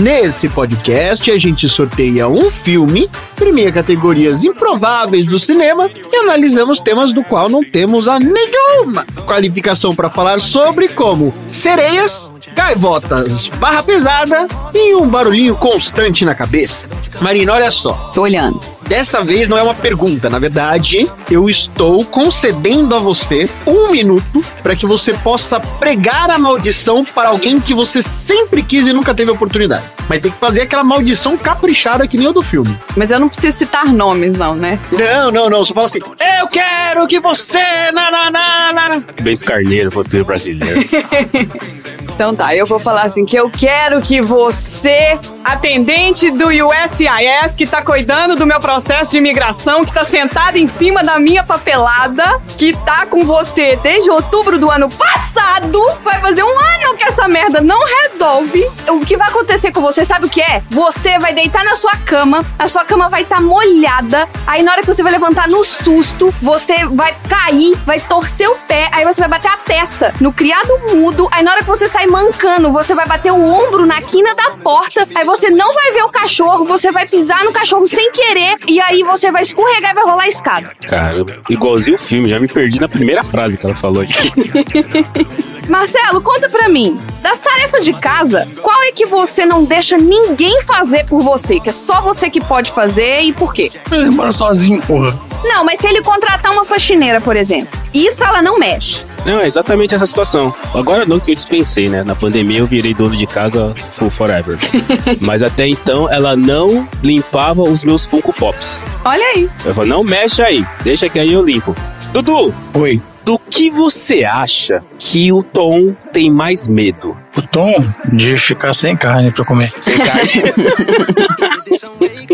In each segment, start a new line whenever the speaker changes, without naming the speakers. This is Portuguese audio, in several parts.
Nesse podcast, a gente sorteia um filme, premia categorias improváveis do cinema e analisamos temas do qual não temos a nenhuma qualificação para falar sobre, como sereias, gaivotas, barra pesada e um barulhinho constante na cabeça. Marina, olha só.
Tô olhando.
Dessa vez não é uma pergunta, na verdade, eu estou concedendo a você um minuto para que você possa pregar a maldição para alguém que você sempre quis e nunca teve oportunidade. Mas tem que fazer aquela maldição caprichada que nem o do filme.
Mas eu não preciso citar nomes, não, né?
Não, não, não. Só fala assim: Eu quero que você. Na, na, na, na.
Bento Carneiro, roteiro brasileiro.
Então tá, eu vou falar assim que eu quero que você, atendente do USCIS, que tá cuidando do meu processo de imigração, que tá sentado em cima da minha papelada, que tá com você desde outubro do ano passado, vai fazer um ano que essa merda não resolve. O que vai acontecer com você, sabe o que é? Você vai deitar na sua cama, a sua cama vai estar tá molhada, aí na hora que você vai levantar no susto, você vai cair, vai torcer o pé, aí você vai bater a testa no criado mudo, aí na hora que você sai mancando, você vai bater o ombro na quina da porta, aí você não vai ver o cachorro, você vai pisar no cachorro sem querer, e aí você vai escorregar e vai rolar a escada.
Caramba, igualzinho o filme, já me perdi na primeira frase que ela falou aqui.
Marcelo, conta pra mim. Das tarefas de casa, qual é que você não deixa ninguém fazer por você? Que é só você que pode fazer e por quê?
Ele mora sozinho, porra.
Não, mas se ele contratar uma faxineira, por exemplo, isso ela não mexe.
Não, é exatamente essa situação. Agora não que eu dispensei, né? Na pandemia eu virei dono de casa full forever. Mas até então ela não limpava os meus Funko Pops.
Olha aí.
Eu falei, não mexe aí, deixa que aí eu limpo. Dudu,
Oi.
do que você acha que o Tom tem mais medo?
O Tom de ficar sem carne pra comer.
Sem carne?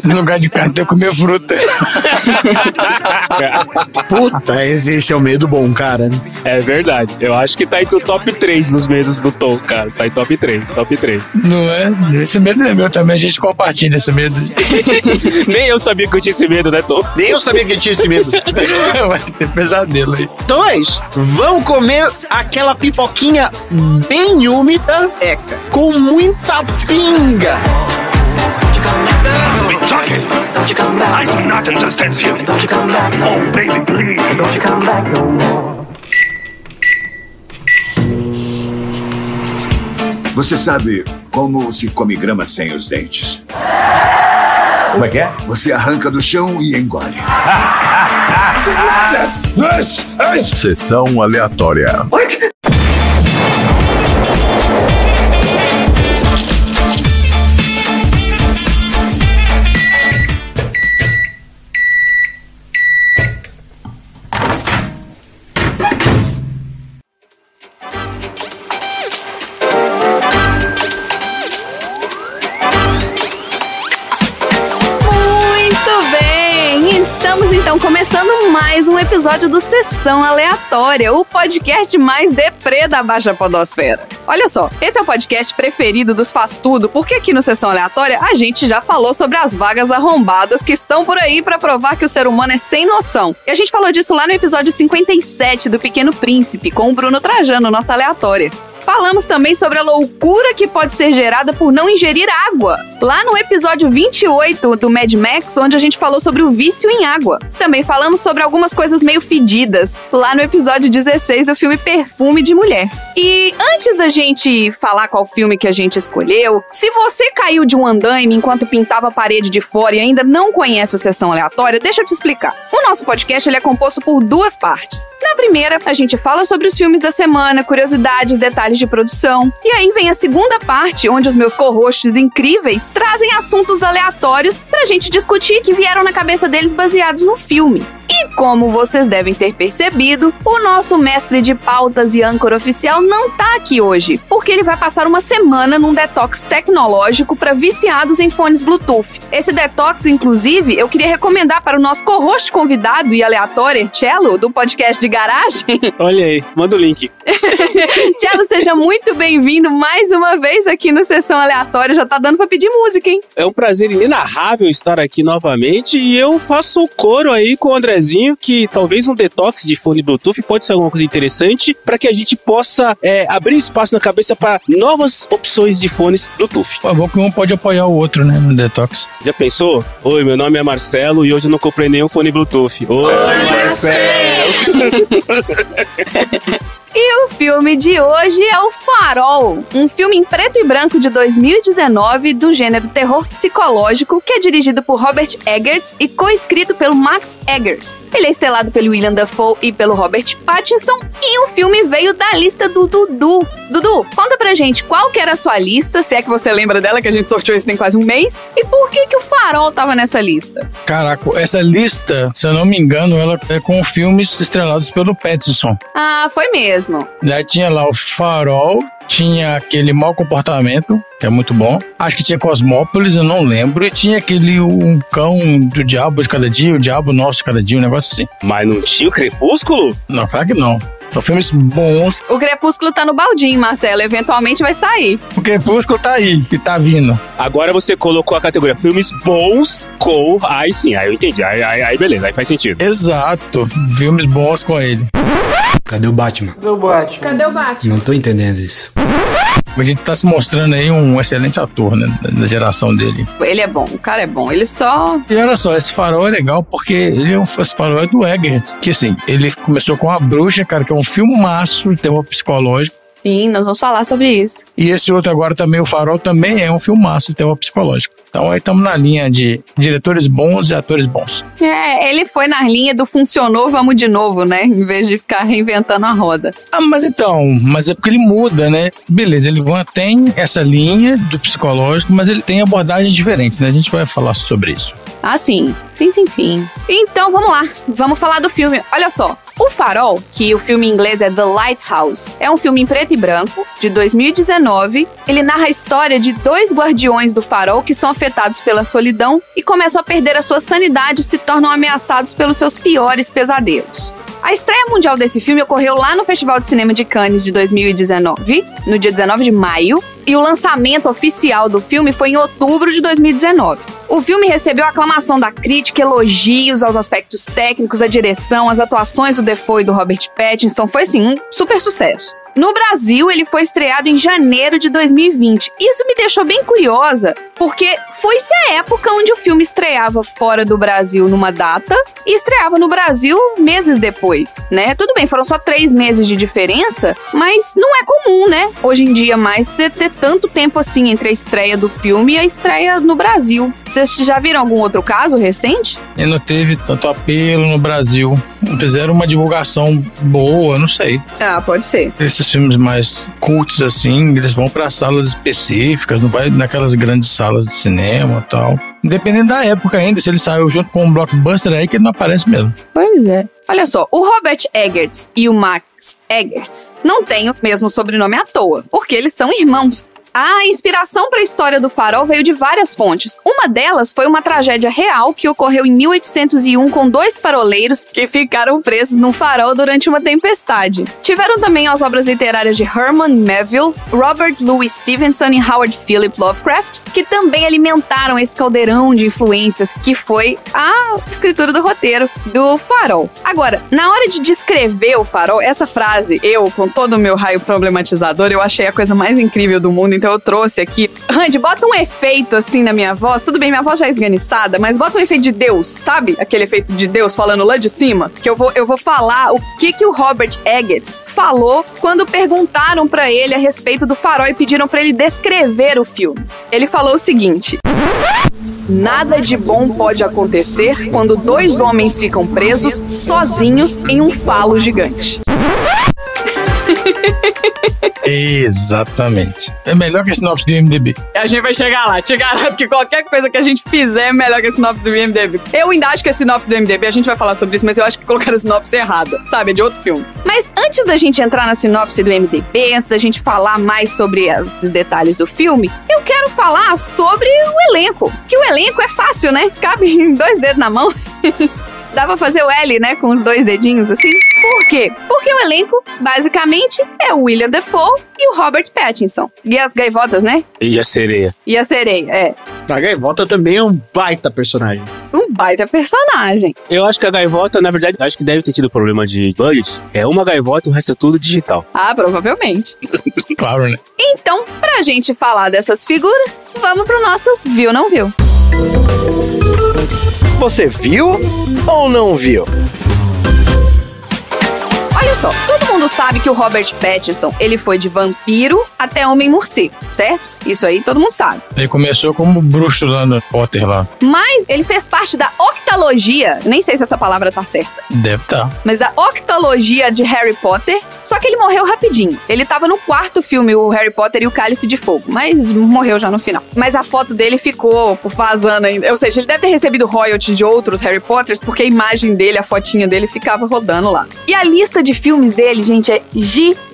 No lugar de carne, tem que comer fruta.
Puta, esse é o medo bom, cara.
é verdade. Eu acho que tá entre o top 3 dos medos do Tom, cara. Tá em top 3, top 3.
Não é? Esse medo é meu também, a gente compartilha esse medo.
Nem eu sabia que eu tinha esse medo, né, Tom?
Nem eu sabia que tinha esse medo.
Vai ter pesadelo aí.
Então é isso. Vamos comer aquela pipoquinha bem úmida
Eca.
com muita pinga.
Socket! I do not understand you. Oh, baby, please.
Você sabe como se come grama sem os dentes?
Como é que é?
Você arranca do chão e engole. Yes! Yes!
Sessão aleatória.
Muito episódio do Sessão Aleatória, o podcast mais deprê da Baixa Podosfera. Olha só, esse é o podcast preferido dos Faz Tudo, porque aqui no Sessão Aleatória a gente já falou sobre as vagas arrombadas que estão por aí pra provar que o ser humano é sem noção. E a gente falou disso lá no episódio 57 do Pequeno Príncipe, com o Bruno Trajano, nossa aleatória. Falamos também sobre a loucura que pode ser gerada por não ingerir água. Lá no episódio 28 do Mad Max, onde a gente falou sobre o vício em água. Também falamos sobre algumas coisas meio fedidas, lá no episódio 16 do filme Perfume de Mulher. E antes da gente falar qual filme que a gente escolheu, se você caiu de um andaime enquanto pintava a parede de fora e ainda não conhece o Sessão Aleatória, deixa eu te explicar. O nosso podcast ele é composto por duas partes. Na primeira, a gente fala sobre os filmes da semana, curiosidades, detalhes de produção. E aí vem a segunda parte, onde os meus co-hosts incríveis trazem assuntos aleatórios pra gente discutir que vieram na cabeça deles baseados no filme. E como vocês devem ter percebido, o nosso mestre de pautas e âncora oficial não tá aqui hoje, porque ele vai passar uma semana num detox tecnológico para viciados em fones Bluetooth. Esse detox, inclusive, eu queria recomendar para o nosso co-host convidado e aleatório, Cello, do podcast de garagem.
Olha aí, manda o link.
Cello, seja muito bem-vindo mais uma vez aqui no Sessão Aleatória. Já tá dando para pedir música, hein?
É um prazer inenarrável estar aqui novamente e eu faço o coro aí com o Andrezinho que talvez um detox de fone Bluetooth pode ser alguma coisa interessante para que a gente possa é, abrir espaço na cabeça para novas opções de fones Bluetooth.
É bom que um pode apoiar o outro, né, no detox.
Já pensou? Oi, meu nome é Marcelo e hoje eu não comprei nenhum fone Bluetooth. Oi, Marcelo!
E o filme de hoje é O Farol, um filme em preto e branco de 2019 do gênero terror psicológico que é dirigido por Robert Eggers e co-escrito pelo Max Eggers. Ele é estrelado pelo William Dafoe e pelo Robert Pattinson e o filme veio da lista do Dudu. Dudu, conta pra gente qual que era a sua lista, se é que você lembra dela, que a gente sorteou isso tem quase um mês, e por que que o Farol tava nessa lista?
Caraca, essa lista, se eu não me engano, ela é com filmes estrelados pelo Pattinson.
Ah, foi mesmo.
Já tinha lá o Farol, tinha aquele mau comportamento, que é muito bom. Acho que tinha Cosmópolis, eu não lembro. E tinha aquele um cão do diabo de cada dia, o diabo nosso de cada dia, um negócio assim.
Mas não tinha o Crepúsculo?
Não, claro que não. São filmes bons.
O Crepúsculo tá no baldinho, Marcelo, eventualmente vai sair.
O Crepúsculo tá aí, que tá vindo.
Agora você colocou a categoria filmes bons com. Aí sim, aí eu entendi. Aí, aí, aí beleza, aí faz sentido.
Exato, filmes bons com ele.
Cadê o Batman?
Cadê o Batman?
Não tô entendendo isso.
A gente tá se mostrando aí um excelente ator, né, da- da geração dele.
Ele é bom, o cara é bom. Ele só.
E olha só, esse farol é legal porque ele é um, esse farol é do Eggert, que assim, ele começou com A Bruxa, cara, que é um filmaço de terror psicológico.
Sim, nós vamos falar sobre isso.
E esse outro agora também, o Farol, também é um filmaço de terror psicológico. Então aí estamos na linha de diretores bons e atores bons.
É, ele foi na linha do funcionou, vamos de novo, né? Em vez de ficar reinventando a roda.
Ah, mas então, mas é porque ele muda, né? Beleza, ele tem essa linha do psicológico, mas ele tem abordagens diferentes, né? A gente vai falar sobre isso.
Ah, sim. Sim, sim, sim. Então, vamos lá. Vamos falar do filme. Olha só. O Farol, que o filme em inglês é The Lighthouse, é um filme em preto e branco, de 2019. Ele narra a história de dois guardiões do farol que são afetados pela solidão e começam a perder a sua sanidade e se tornam ameaçados pelos seus piores pesadelos. A estreia mundial desse filme ocorreu lá no Festival de Cinema de Cannes de 2019, no dia 19 de maio, e o lançamento oficial do filme foi em outubro de 2019. O filme recebeu aclamação da crítica, elogios aos aspectos técnicos, a direção, as atuações do Defoe e do Robert Pattinson. Foi, assim, um super sucesso. No Brasil, ele foi estreado em janeiro de 2020. Isso me deixou bem curiosa, porque foi-se a época onde o filme estreava fora do Brasil numa data e estreava no Brasil meses depois, né? Tudo bem, foram só três meses de diferença, mas não é comum, né? Hoje em dia, mais ter, ter tanto tempo assim entre a estreia do filme e a estreia no Brasil. Vocês já viram algum outro caso recente?
E não teve tanto apelo no Brasil. Fizeram uma divulgação boa, não sei.
Ah, pode ser.
Esses filmes mais cultos assim, eles vão para salas específicas, não vai naquelas grandes salas de cinema e tal. Dependendo da época ainda, se ele saiu junto com um blockbuster aí que ele não aparece mesmo.
Pois é. Olha só, o Robert Eggers e o Max Eggers não têm o mesmo sobrenome à toa, porque eles são irmãos. A inspiração para a história do farol veio de várias fontes. Uma delas foi uma tragédia real que ocorreu em 1801 com dois faroleiros que ficaram presos num farol durante uma tempestade. Tiveram também as obras literárias de Herman Melville, Robert Louis Stevenson e Howard Philip Lovecraft, que também alimentaram esse caldeirão de influências que foi a escritura do roteiro do farol. Agora, na hora de descrever o farol, essa frase, eu, com todo o meu raio problematizador, eu achei a coisa mais incrível do mundo, então eu trouxe aqui. Randy, bota um efeito assim na minha voz. Tudo bem, minha voz já é esganiçada, mas bota um efeito de Deus, sabe? Aquele efeito de Deus falando lá de cima. Que eu vou, eu vou falar o que, que o Robert Eggers falou quando perguntaram pra ele a respeito do farol e pediram pra ele descrever o filme. Ele falou o seguinte. Nada de bom pode acontecer quando dois homens ficam presos sozinhos em um falo gigante.
Exatamente. É melhor que a sinopse do IMDB.
A gente vai chegar lá. Te garanto que qualquer coisa que a gente fizer é melhor que a sinopse do IMDB. Eu ainda acho que a sinopse do IMDB, a gente vai falar sobre isso, mas eu acho que colocaram a sinopse errada, sabe? É de outro filme. Mas antes da gente entrar na sinopse do IMDB, antes da gente falar mais sobre esses detalhes do filme, eu quero falar sobre o elenco. Que o elenco é fácil, né? Cabe em dois dedos na mão. Dá pra fazer o L, né? Com os dois dedinhos assim. Por quê? Porque o elenco, basicamente, é o William Defoe e o Robert Pattinson. E as gaivotas, né?
E a sereia.
E a sereia, é.
A gaivota também é um baita personagem.
Um baita personagem.
Eu acho que a gaivota, na verdade, acho que deve ter tido problema de budget. É uma gaivota e o resto é tudo digital.
Ah, provavelmente.
Claro, né?
Então, pra gente falar dessas figuras, vamos pro nosso Viu Não Viu.
Você viu ou não viu?
Olha só, todo mundo sabe que o Robert Pattinson, ele foi de vampiro até homem-morcego, certo? Isso aí todo mundo sabe.
Ele começou como bruxo lá no Potter lá.
Mas ele fez parte da octalogia, nem sei se essa palavra tá certa,
Deve estar.
mas da octalogia de Harry Potter, só que ele morreu rapidinho. Ele tava no quarto filme, o Harry Potter e o Cálice de Fogo, mas morreu já no final. Mas a foto dele ficou por vazando ainda. Ou seja, ele deve ter recebido royalty de outros Harry Potters, porque a imagem dele, a fotinha dele ficava rodando lá. E a lista de filmes dele, gente, é gigante.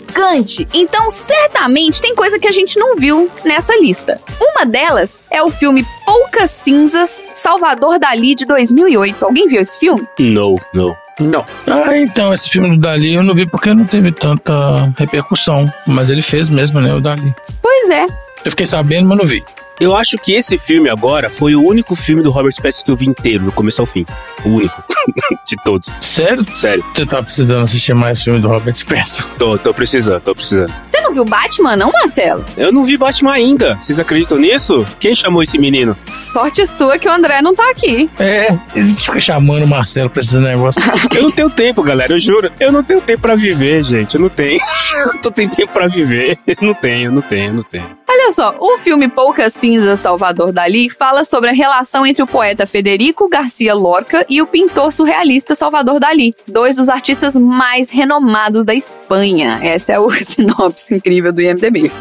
Então, certamente tem coisa que a gente não viu nessa lista. Uma delas é o filme Poucas Cinzas, Salvador Dali de 2008. Alguém viu esse filme?
No, no.
Não.
Ah, então, esse filme do Dali eu não vi porque não teve tanta repercussão. Mas ele fez mesmo, né, o Dali.
Pois é.
Eu fiquei sabendo, mas não vi.
Eu acho que esse filme agora foi o único filme do Robert Pattinson que eu vi inteiro, do começo ao fim. O único. de todos.
Sério?
Sério.
Você tá precisando assistir mais filme do Robert Pattinson.
Tô, tô precisando, tô precisando.
Você não viu Batman, não, Marcelo?
Eu não vi Batman ainda. Vocês acreditam nisso? Quem chamou esse menino?
Sorte sua que o André não tá aqui.
É, a gente fica chamando o Marcelo pra esses negócios.
Eu não tenho tempo, galera, eu juro. Eu não tenho tempo pra viver, gente. Eu não tenho. Eu tô sem tempo pra viver. Não tenho, não tenho, não tenho.
Olha só, o filme Poucas Cinzas Salvador Dali fala sobre a relação entre o poeta Federico Garcia Lorca e o pintor surrealista Salvador Dali, dois dos artistas mais renomados da Espanha. Essa é o sinopse incrível do IMDb.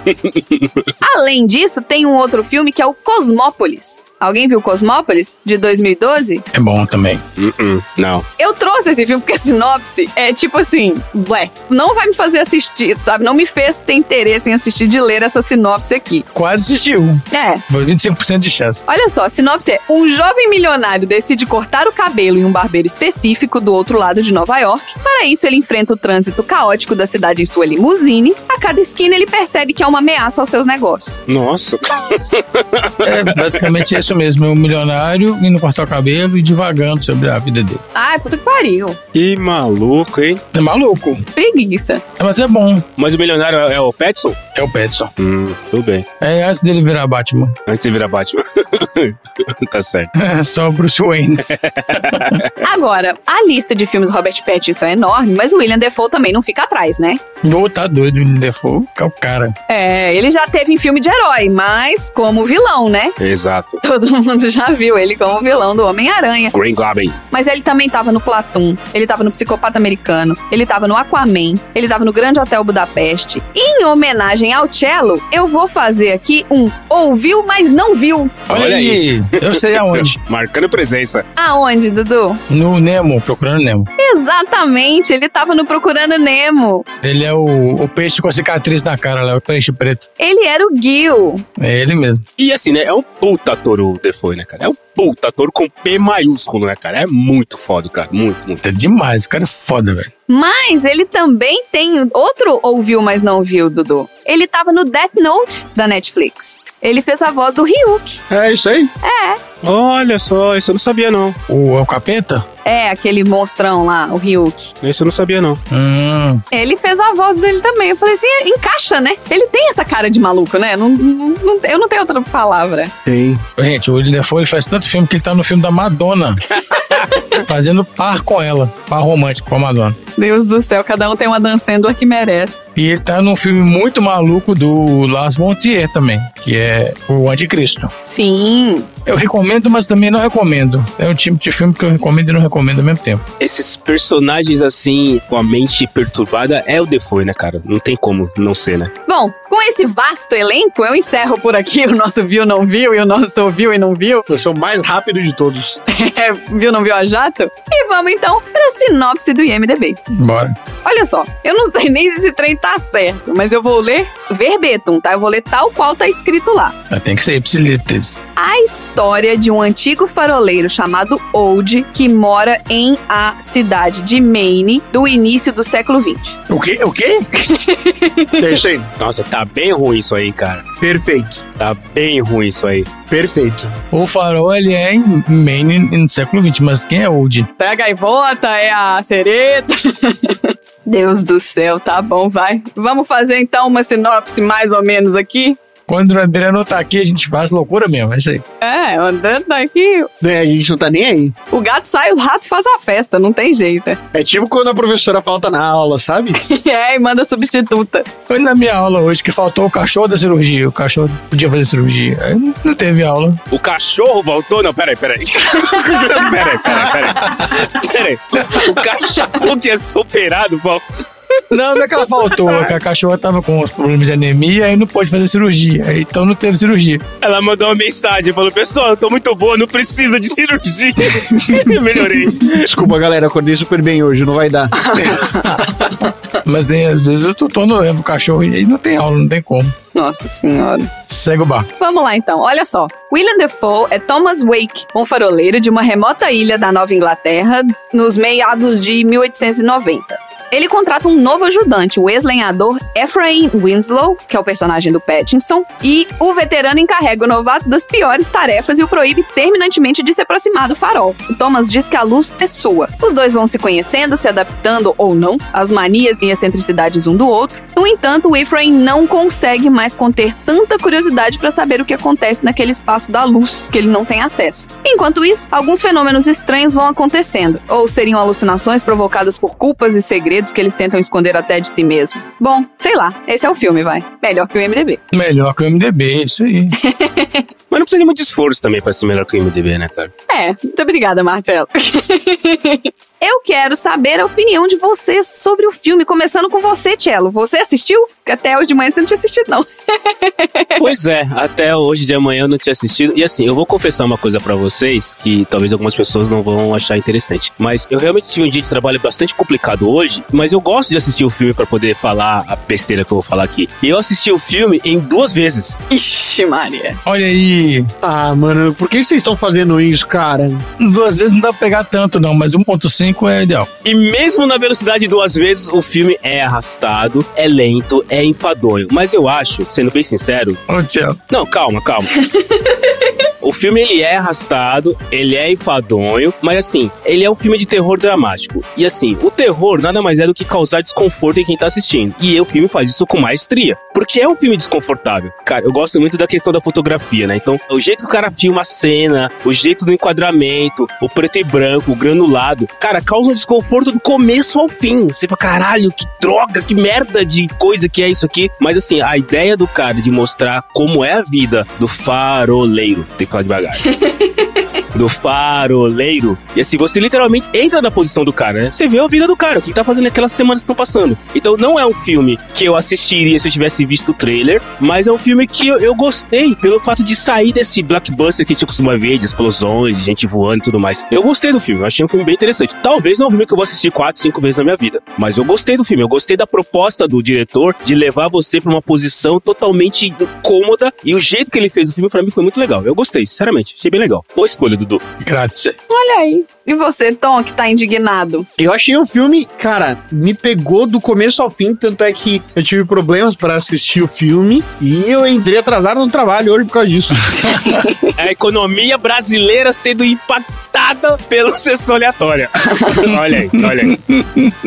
Além disso, tem um outro filme que é o Cosmópolis. Alguém viu Cosmópolis, de 2012?
É bom também.
Uh-uh, não.
Eu trouxe esse filme porque a sinopse é tipo assim, blé, não vai me fazer assistir, sabe? Não me fez ter interesse em assistir de ler essa sinopse aqui.
Quase assistiu.
É,
Foi 25% de chance.
Olha só, a sinopse é: um jovem milionário decide cortar o cabelo em um barbeiro específico do outro lado de Nova York. Para isso, ele enfrenta o trânsito caótico da cidade em sua limusine. A cada esquina, ele percebe que é uma ameaça aos seus negócios.
Nossa.
É basicamente isso mesmo. É um milionário indo cortar o cabelo e divagando sobre a vida dele.
Ai, puta que pariu.
Que maluco, hein?
É maluco.
Preguiça.
Mas é bom.
Mas o milionário é, é o Petson?
É o Petson.
Hum, tudo bem.
É antes dele virar Batman.
Antes de virar Batman. tá certo.
É só o Bruce Wayne.
Agora, a lista de filmes do Robert Pattinson é enorme, mas o William Defoe também não fica atrás, né?
Ô, tá doido, o Defoe, que é o cara.
É, ele já teve em filme de herói, mas como vilão, né?
Exato.
Todo mundo já viu ele como vilão do Homem-Aranha.
Green Goblin.
Mas ele também tava no Platum, ele tava no Psicopata Americano, ele tava no Aquaman, ele tava no Grande Hotel Budapeste. E em homenagem ao Cello, eu vou fazer aqui um ouviu, mas não viu.
Olha,
Olha
aí. Eu sei aonde.
Marcando presença.
Aonde, Dudu?
No Nemo, procurando Nemo.
Exatamente, ele tava no Procurando Nemo.
Ele é o, o peixe com a cicatriz na cara lá, o peixe preto.
Ele era o Gil.
É ele mesmo.
E assim, né? É um puta ator o Defoe, né, cara? É um puta ator com P maiúsculo, né, cara? É muito foda, cara. Muito, muito.
É demais, o cara é foda, velho.
Mas ele também tem outro ouviu, mas não viu, Dudu. Ele tava no Death Note da Netflix. Ele fez a voz do Ryuk.
É isso aí.
Olha só, isso eu não sabia, não.
O, é o capeta?
É, aquele monstrão lá, o Ryuk.
Isso eu não sabia, não.
Hum,
Ele fez a voz dele também. Eu falei assim, encaixa, né? Ele tem essa cara de maluco, né? Não, não- não- eu não tenho outra palavra.
Tem.
Gente, o William Defoe ele faz tanto filme que ele tá no filme da Madonna. fazendo par com ela. Par romântico com a Madonna.
Deus do céu, cada um tem uma dancendor que merece.
E ele tá num filme muito maluco do Lars von Trier também, que é o Anticristo.
Sim.
Eu recomendo, mas também não recomendo. É um tipo de filme que eu recomendo e não recomendo ao mesmo tempo.
Esses personagens assim, com a mente perturbada, é o Defoe, né, cara? Não tem como não ser, né?
Bom, com esse vasto elenco, eu encerro por aqui o nosso Viu Não Viu e o nosso Viu e Não Viu.
Você é o mais rápido de todos.
É, viu Não Viu a Jato? E vamos então pra sinopse do IMDB.
Bora.
Olha só, eu não sei nem se esse trem tá certo, mas eu vou ler verbetum, tá? Eu vou ler tal qual tá escrito lá.
Tem que ser ipsilíteres.
A história de um antigo faroleiro chamado Old que mora em a cidade de Maine do início do século XX.
O quê? O quê?
É aí.
Nossa, tá bem ruim isso aí, cara.
Perfeito.
Tá bem ruim isso aí.
Perfeito.
O farol, ele é em Maine no século XX, mas quem é Old?
É a gaivota, é a sereta. Deus do céu, tá bom, vai. Vamos fazer então uma sinopse mais ou menos aqui.
Quando o André não tá aqui, a gente faz loucura mesmo, é isso aí.
É, o André tá aqui.
Né, a gente não tá nem aí.
O gato sai, os ratos fazem a festa, não tem jeito.
É tipo quando a professora falta na aula, sabe?
é, e manda substituta.
Foi na minha aula hoje que faltou o cachorro da cirurgia. O cachorro podia fazer cirurgia. Aí não- teve aula.
O cachorro voltou? Não, peraí, peraí. peraí, peraí, peraí. Peraí. O cachorro tinha superado, volta.
Não, não é que ela faltou, é que a cachorra tava com os problemas de anemia e não pôde fazer cirurgia. Então não teve cirurgia.
Ela mandou uma mensagem, falou, pessoal, eu tô muito boa, não precisa de cirurgia. Melhorei.
Desculpa, galera, acordei super bem hoje, não vai dar.
Mas nem às vezes eu tô, tô no levo o cachorro e aí não tem aula, não tem como.
Nossa senhora.
Segue o bar.
Vamos lá então, olha só. William Defoe é Thomas Wake, um faroleiro de uma remota ilha da Nova Inglaterra nos meados de 1890. Ele contrata um novo ajudante, o ex-lenhador Ephraim Winslow, que é o personagem do Pattinson, e o veterano encarrega o novato das piores tarefas e o proíbe terminantemente de se aproximar do farol. O Thomas diz que a luz é sua. Os dois vão se conhecendo, se adaptando ou não às manias e excentricidades um do outro. No entanto, o Ephraim não consegue mais conter tanta curiosidade para saber o que acontece naquele espaço da luz que ele não tem acesso. Enquanto isso, alguns fenômenos estranhos vão acontecendo, ou seriam alucinações provocadas por culpas e segredos que eles tentam esconder até de si mesmo. Bom, sei lá, esse é o filme, vai. Melhor que o MDB.
Melhor que o MDB, isso aí.
Mas não precisa de muito esforço também pra ser melhor que o MDB, né, cara?
É, muito obrigada, Marcelo. Eu quero saber a opinião de vocês sobre o filme, começando com você, Cello. Você assistiu? Até hoje de manhã você não tinha assistido, não.
Pois é, até hoje de amanhã eu não tinha assistido. E assim, eu vou confessar uma coisa pra vocês que talvez algumas pessoas não vão achar interessante. Mas eu realmente tive um dia de trabalho bastante complicado hoje, mas eu gosto de assistir o filme pra poder falar a besteira que eu vou falar aqui. E eu assisti o filme em duas vezes.
Ixi, Maria.
Olha aí,
Ah, mano, por que vocês estão fazendo isso, cara?
duas vezes não dá pra pegar tanto não, mas 1.5 é ideal.
E mesmo na velocidade duas vezes, o filme é arrastado, é lento, é enfadonho. Mas eu acho, sendo bem sincero,
Ô.
Não, calma, calma. O filme ele é arrastado, ele é enfadonho, mas assim, ele é um filme de terror dramático. E assim, o terror nada mais é do que causar desconforto em quem tá assistindo. E o filme faz isso com maestria, porque é um filme desconfortável. Cara, eu gosto muito da questão da fotografia, né? Então, o jeito que o cara filma a cena, o jeito do enquadramento, o preto e branco, o granulado, cara, causa um desconforto do começo ao fim. Você fala, caralho, que droga, que merda de coisa que é isso aqui. Mas assim, a ideia do cara de mostrar como é a vida do faroleiro, tem que falar devagar. do faroleiro. E assim, você literalmente entra na posição do cara, né? Você vê a vida do cara, o que tá fazendo aquelas semanas que estão passando. Então não é um filme que eu assistiria se eu tivesse visto o trailer, mas é um filme que eu, eu gostei pelo fato de sair desse blockbuster que a gente costuma ver, de explosões, de gente voando e tudo mais. Eu gostei do filme, eu achei um filme bem interessante. Talvez não é um filme que eu vou assistir quatro, cinco vezes na minha vida, mas eu gostei do filme, eu gostei da proposta do diretor de levar você pra uma posição totalmente incômoda e o jeito que ele fez o filme pra mim foi muito legal. Eu gostei, sinceramente, achei bem legal. Boa escolha, Dudu.
Grátis.
Olha aí. E você, Tom, que tá indignado?
Eu achei o filme, cara, me pegou do começo ao fim, tanto é que eu tive problemas para assistir o filme e eu entrei atrasado no trabalho hoje por causa disso.
É a economia brasileira sendo impactada pela sessão aleatória. olha aí, olha aí.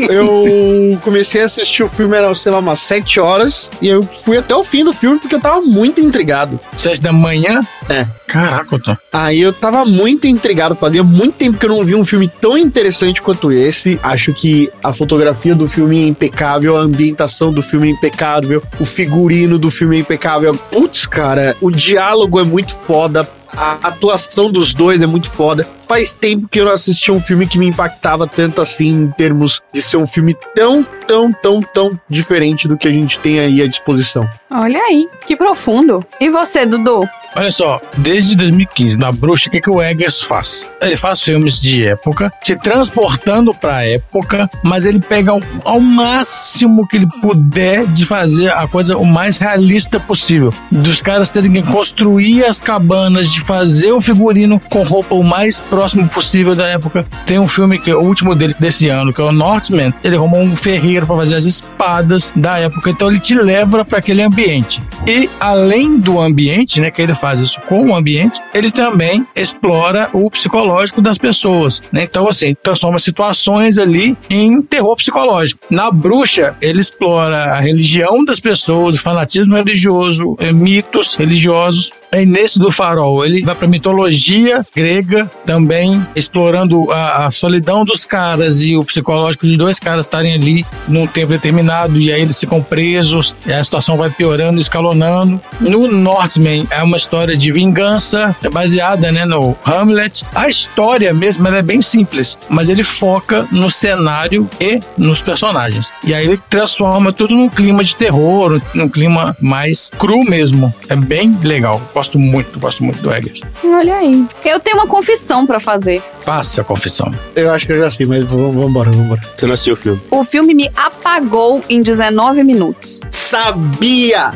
eu comecei a assistir o filme, era, sei lá, umas 7 horas, e eu fui até o fim do filme porque eu tava muito intrigado.
Sete da manhã?
É.
Caraca, Tom.
Aí eu tava muito intrigado, fazia muito tempo que eu não vi um filme tão interessante quanto esse. Acho que a fotografia do filme é impecável, a ambientação do filme é impecável, o figurino do filme é impecável. Putz, cara, o diálogo é muito foda. A atuação dos dois é muito foda. Faz tempo que eu não assisti um filme que me impactava tanto assim, em termos de ser um filme tão, tão, tão, tão diferente do que a gente tem aí à disposição.
Olha aí, que profundo. E você, Dudu?
Olha só, desde 2015, na Bruxa, o que, que o Eggers faz? Ele faz filmes de época, te transportando pra época, mas ele pega ao, ao máximo que ele puder de fazer a coisa o mais realista possível. Dos caras terem que construir as cabanas, de fazer o figurino com roupa o mais próximo possível da época. Tem um filme que é o último dele desse ano, que é o Northman. Ele arrumou um ferreiro para fazer as espadas da época, então ele te leva para aquele ambiente. E além do ambiente, né, que ele faz isso com o ambiente, ele também explora o psicológico das pessoas. Né? Então, assim, transforma situações ali em terror psicológico. Na bruxa, ele explora a religião das pessoas, o fanatismo religioso, mitos religiosos. E nesse do farol, ele vai para mitologia grega também, explorando a, a, solidão dos caras e o psicológico de dois caras estarem ali num tempo determinado e aí eles ficam presos, e a situação vai piorando, escalonando. No Northman é uma história de vingança, é baseada né, no Hamlet. A história mesmo é bem simples, mas ele foca no cenário e nos personagens. E aí ele transforma tudo num clima de terror, num clima mais cru mesmo. É bem legal muito, gosto muito do Eggers.
Olha aí. Eu tenho uma confissão para fazer.
Passe a confissão.
Eu acho que eu já sei, mas vamos embora, vamos embora.
Você não assistiu o filme?
O filme me apagou em 19 minutos.
Sabia!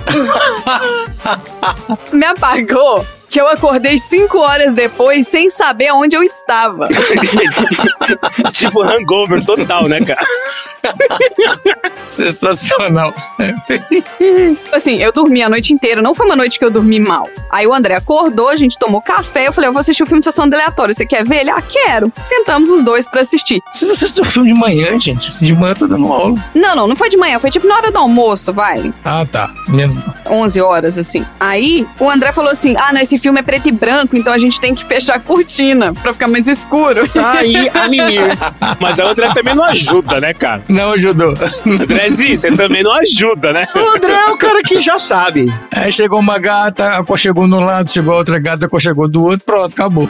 me apagou que eu acordei cinco horas depois sem saber onde eu estava.
tipo hangover total, né, cara?
Sensacional.
assim, eu dormi a noite inteira, não foi uma noite que eu dormi mal. Aí o André acordou, a gente tomou café, eu falei, eu vou assistir o filme de sessão aleatória, você quer ver? Ele, ah, quero. Sentamos os dois pra assistir.
Vocês assistem o filme de manhã, gente? De manhã eu tô dando aula.
Não, não, não foi de manhã, foi tipo na hora do almoço, vai.
Ah, tá. Menos
11 horas, assim. Aí o André falou assim, ah, não, esse filme é preto e branco, então a gente tem que fechar a cortina pra ficar mais escuro.
Aí, a mimir.
Mas a André também não ajuda, né, cara?
Não ajudou.
Andrezinho, você também não ajuda, né?
O André é o cara que já sabe.
Aí chegou uma gata, aconchegou no lado, chegou outra gata, aconchegou do outro, pronto, acabou.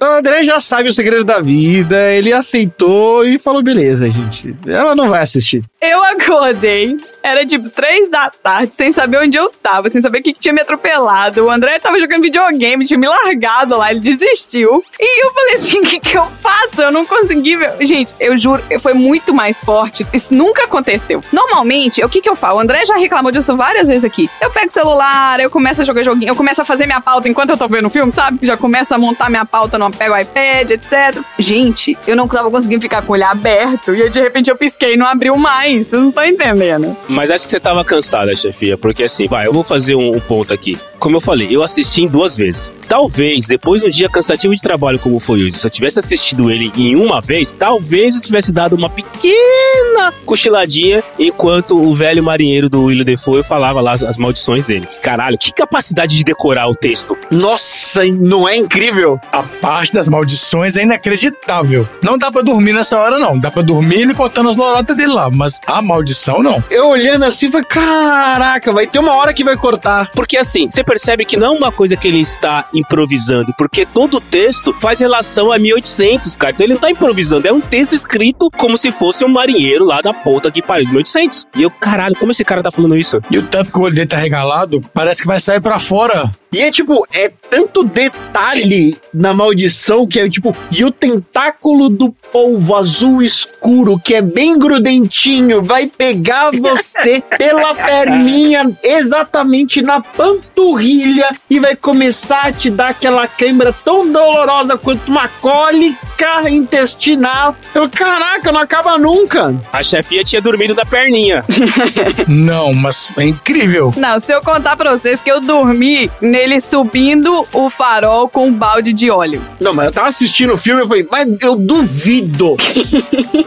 O André já sabe o segredo da vida, ele aceitou e falou: beleza, gente. Ela não vai assistir.
Eu acordei, era tipo três da tarde, sem saber onde eu tava, sem saber o que, que tinha me atropelado. O André tava jogando videogame, tinha me largado lá, ele desistiu. E eu falei assim: o que, que eu faço? Eu não consegui ver. Gente, eu juro, foi muito mais forte. Isso nunca aconteceu. Normalmente, o que, que eu falo? O André já reclamou disso várias vezes aqui. Eu pego o celular, eu começo a jogar joguinho, eu começo a fazer minha pauta enquanto eu tô vendo o filme, sabe? Já começo a montar minha pauta, não pego o iPad, etc. Gente, eu não tava conseguindo ficar com o olho aberto. E aí, de repente, eu pisquei e não abriu mais. Vocês não estão entendendo.
Mas acho que você tava cansada, chefia, porque assim, vai, eu vou fazer um, um ponto aqui. Como eu falei, eu assisti em duas vezes. Talvez, depois de um dia cansativo de trabalho como foi hoje, se eu tivesse assistido ele em uma vez, talvez eu tivesse dado uma pequena cochiladinha enquanto o velho marinheiro do William Defoe falava lá as, as maldições dele. Que caralho, que capacidade de decorar o texto.
Nossa, não é incrível?
A parte das maldições é inacreditável. Não dá pra dormir nessa hora, não. Dá pra dormir ele contando as lorotas dele lá, mas a maldição, não.
Eu olhando assim, falei, caraca, vai ter uma hora que vai cortar.
Porque assim, você percebe que não é uma coisa que ele está improvisando, porque todo o texto faz relação a 1800, cara. Então ele não tá improvisando, é um texto escrito como se fosse um marinheiro lá da ponta que pariu de 1800. E eu, caralho, como esse cara tá falando isso?
E o tanto que o olho dele tá regalado, parece que vai sair pra fora.
E é tipo, é tanto detalhe na maldição que é tipo, e o tentáculo do polvo azul escuro, que é bem grudentinho, vai pegar você pela perninha exatamente na panturrilha e vai começar a te dar aquela câimbra tão dolorosa quanto uma cólica intestinal. Eu, caraca, não acaba nunca.
A chefia tinha dormido na perninha.
não, mas é incrível.
Não, se eu contar pra vocês que eu dormi ele subindo o farol com um balde de óleo.
Não, mas eu tava assistindo o filme e falei, mas eu duvido.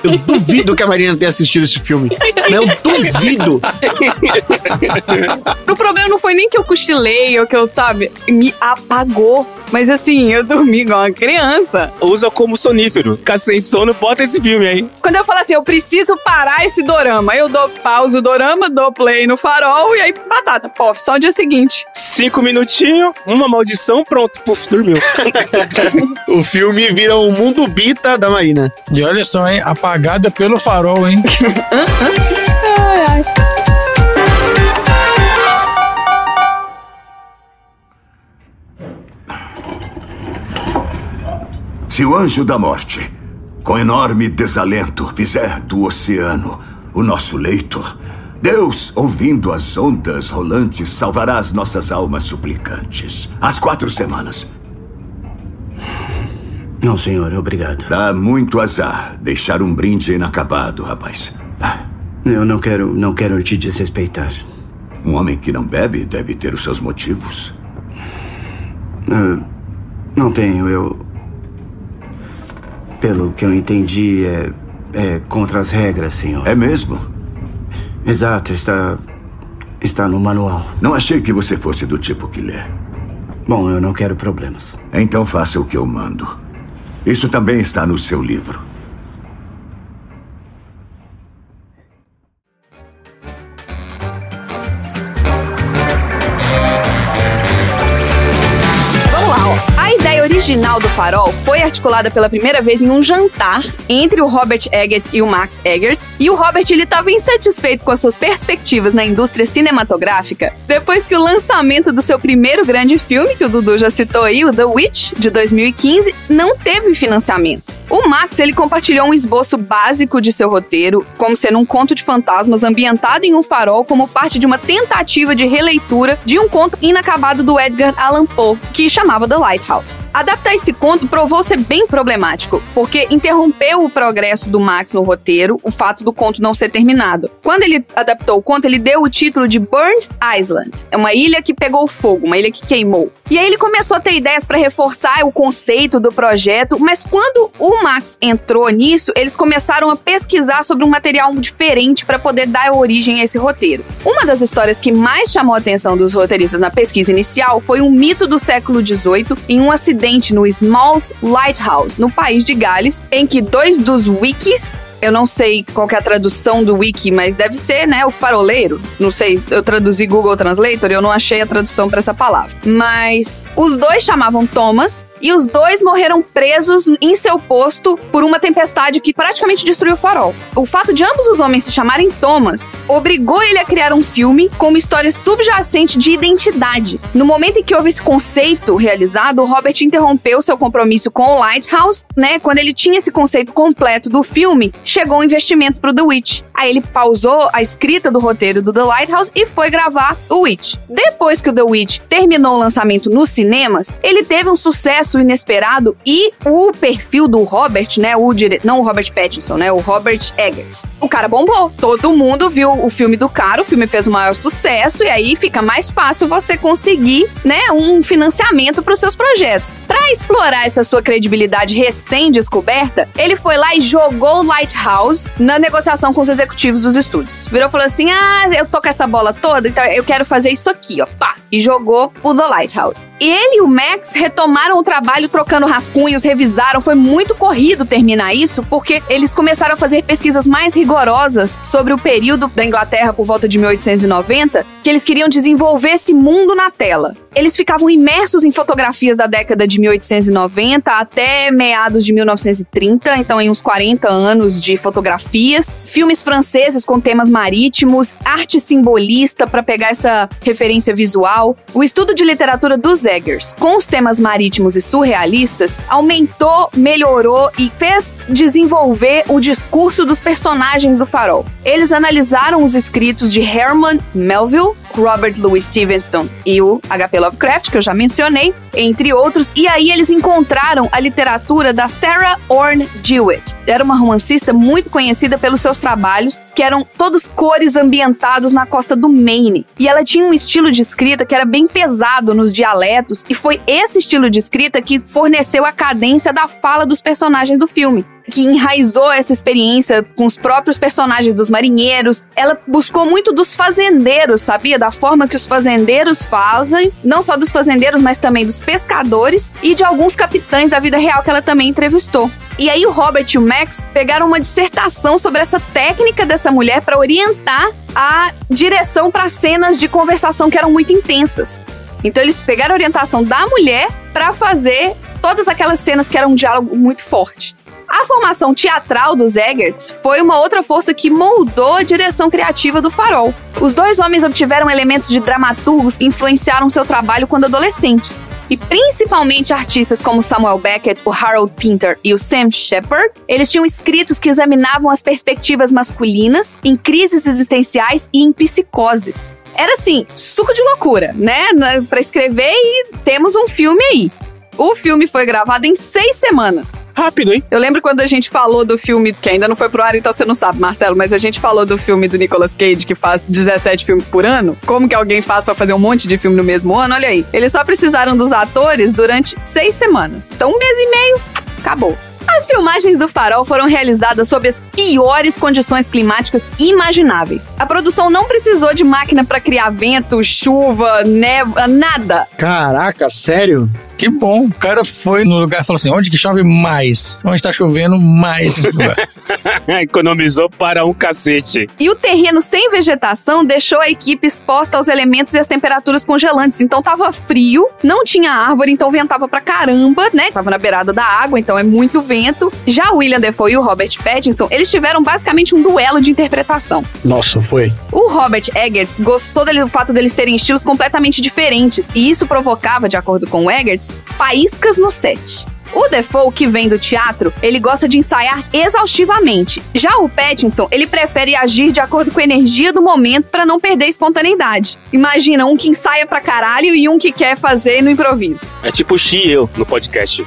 eu duvido que a Marina tenha assistido esse filme. Eu duvido.
o problema não foi nem que eu cochilei ou que eu, sabe, me apagou. Mas assim, eu dormi igual uma criança.
Usa como sonífero. Ficar sem sono, bota esse filme aí.
Quando eu falo assim, eu preciso parar esse dorama, eu dou pausa o dorama, dou play no farol e aí batata, pof, só o dia seguinte.
Cinco minutinhos, uma maldição, pronto, puf, dormiu.
o filme vira o mundo bita da Marina.
E olha só, hein? Apagada pelo farol, hein?
Se o anjo da morte, com enorme desalento, fizer do oceano o nosso leito, Deus, ouvindo as ondas rolantes, salvará as nossas almas suplicantes. Às quatro semanas.
Não, senhor, obrigado.
Dá muito azar deixar um brinde inacabado, rapaz. Ah,
Eu não quero, não quero te desrespeitar.
Um homem que não bebe deve ter os seus motivos.
Ah, não tenho, eu. Pelo que eu entendi, é, é contra as regras, senhor.
É mesmo?
Exato, está. está no manual.
Não achei que você fosse do tipo que lê.
Bom, eu não quero problemas.
Então faça o que eu mando. Isso também está no seu livro.
Original do Farol foi articulada pela primeira vez em um jantar entre o Robert Eggers e o Max Eggers. E o Robert ele estava insatisfeito com as suas perspectivas na indústria cinematográfica depois que o lançamento do seu primeiro grande filme, que o Dudu já citou aí, o The Witch, de 2015, não teve financiamento. O Max ele compartilhou um esboço básico de seu roteiro, como sendo um conto de fantasmas ambientado em um farol como parte de uma tentativa de releitura de um conto inacabado do Edgar Allan Poe, que chamava The Lighthouse. Adaptar esse conto provou ser bem problemático, porque interrompeu o progresso do Max no roteiro, o fato do conto não ser terminado. Quando ele adaptou o conto, ele deu o título de Burned Island. É uma ilha que pegou fogo, uma ilha que queimou. E aí ele começou a ter ideias para reforçar o conceito do projeto, mas quando o Max entrou nisso, eles começaram a pesquisar sobre um material diferente para poder dar origem a esse roteiro. Uma das histórias que mais chamou a atenção dos roteiristas na pesquisa inicial foi um mito do século XVIII em um acidente no Smalls Lighthouse, no país de Gales, em que dois dos wikis eu não sei qual é a tradução do wiki, mas deve ser, né, o faroleiro. Não sei, eu traduzi Google Translator e eu não achei a tradução para essa palavra. Mas os dois chamavam Thomas e os dois morreram presos em seu posto por uma tempestade que praticamente destruiu o farol. O fato de ambos os homens se chamarem Thomas obrigou ele a criar um filme com uma história subjacente de identidade. No momento em que houve esse conceito realizado, Robert interrompeu seu compromisso com o Lighthouse, né? Quando ele tinha esse conceito completo do filme, chegou um investimento pro The Witch. Aí ele pausou a escrita do roteiro do The Lighthouse e foi gravar o Witch. Depois que o The Witch terminou o lançamento nos cinemas, ele teve um sucesso inesperado e o perfil do Robert, né, o dire... não o Robert Pattinson, né, o Robert Eggers. O cara bombou. Todo mundo viu o filme do cara, o filme fez o maior sucesso e aí fica mais fácil você conseguir, né, um financiamento para os seus projetos. Para explorar essa sua credibilidade recém-descoberta, ele foi lá e jogou o Lighthouse na negociação com os executivos dos estúdios. Virou e falou assim: "Ah, eu tô com essa bola toda, então eu quero fazer isso aqui, ó, pá". E jogou o The Lighthouse. Ele e o Max retomaram o trabalho trocando rascunhos, revisaram, foi muito corrido terminar isso, porque eles começaram a fazer pesquisas mais rigorosas sobre o período da Inglaterra por volta de 1890, que eles queriam desenvolver esse mundo na tela. Eles ficavam imersos em fotografias da década de 1890 até meados de 1930, então em uns 40 anos de fotografias, filmes franceses com temas marítimos, arte simbolista para pegar essa referência visual. O estudo de literatura dos Eggers com os temas marítimos e surrealistas aumentou, melhorou e fez desenvolver o discurso dos personagens do farol. Eles analisaram os escritos de Herman Melville, Robert Louis Stevenson e o H.P. Lovecraft, que eu já mencionei, entre outros, e aí eles encontraram a literatura da Sarah Orne Jewett. Era uma romancista muito conhecida pelos seus trabalhos, que eram todos cores ambientados na costa do Maine. E ela tinha um estilo de escrita que era bem pesado nos dialetos, e foi esse estilo de escrita que forneceu a cadência da fala dos personagens do filme. Que enraizou essa experiência com os próprios personagens dos marinheiros. Ela buscou muito dos fazendeiros, sabia? Da forma que os fazendeiros fazem, não só dos fazendeiros, mas também dos pescadores e de alguns capitães da vida real que ela também entrevistou. E aí o Robert e o Max pegaram uma dissertação sobre essa técnica dessa mulher para orientar a direção para cenas de conversação que eram muito intensas. Então eles pegaram a orientação da mulher para fazer todas aquelas cenas que eram um diálogo muito forte. A formação teatral dos Eggerts foi uma outra força que moldou a direção criativa do Farol. Os dois homens obtiveram elementos de dramaturgos que influenciaram seu trabalho quando adolescentes. E principalmente artistas como Samuel Beckett, o Harold Pinter e o Sam Shepard, eles tinham escritos que examinavam as perspectivas masculinas em crises existenciais e em psicoses. Era assim, suco de loucura, né? Pra escrever e temos um filme aí. O filme foi gravado em seis semanas.
Rápido, hein?
Eu lembro quando a gente falou do filme, que ainda não foi pro ar, então você não sabe, Marcelo, mas a gente falou do filme do Nicolas Cage, que faz 17 filmes por ano. Como que alguém faz para fazer um monte de filme no mesmo ano? Olha aí. Eles só precisaram dos atores durante seis semanas. Então, um mês e meio, acabou. As filmagens do Farol foram realizadas sob as piores condições climáticas imagináveis. A produção não precisou de máquina para criar vento, chuva, névoa, nada.
Caraca, sério?
Que bom. O cara foi no lugar e falou assim: onde que chove mais? Onde tá chovendo mais nesse lugar?
Economizou para um cacete.
E o terreno sem vegetação deixou a equipe exposta aos elementos e às temperaturas congelantes. Então tava frio, não tinha árvore, então ventava pra caramba, né? Tava na beirada da água, então é muito vento. Já o William Defoe e o Robert Pattinson, eles tiveram basicamente um duelo de interpretação.
Nossa, foi.
O Robert Eggers gostou dele, do fato deles terem estilos completamente diferentes, e isso provocava, de acordo com o Eggers, faíscas no set. O Defoe, que vem do teatro, ele gosta de ensaiar exaustivamente. Já o Pattinson, ele prefere agir de acordo com a energia do momento para não perder a espontaneidade. Imagina, um que ensaia pra caralho e um que quer fazer no improviso.
É tipo o Xi e eu no podcast.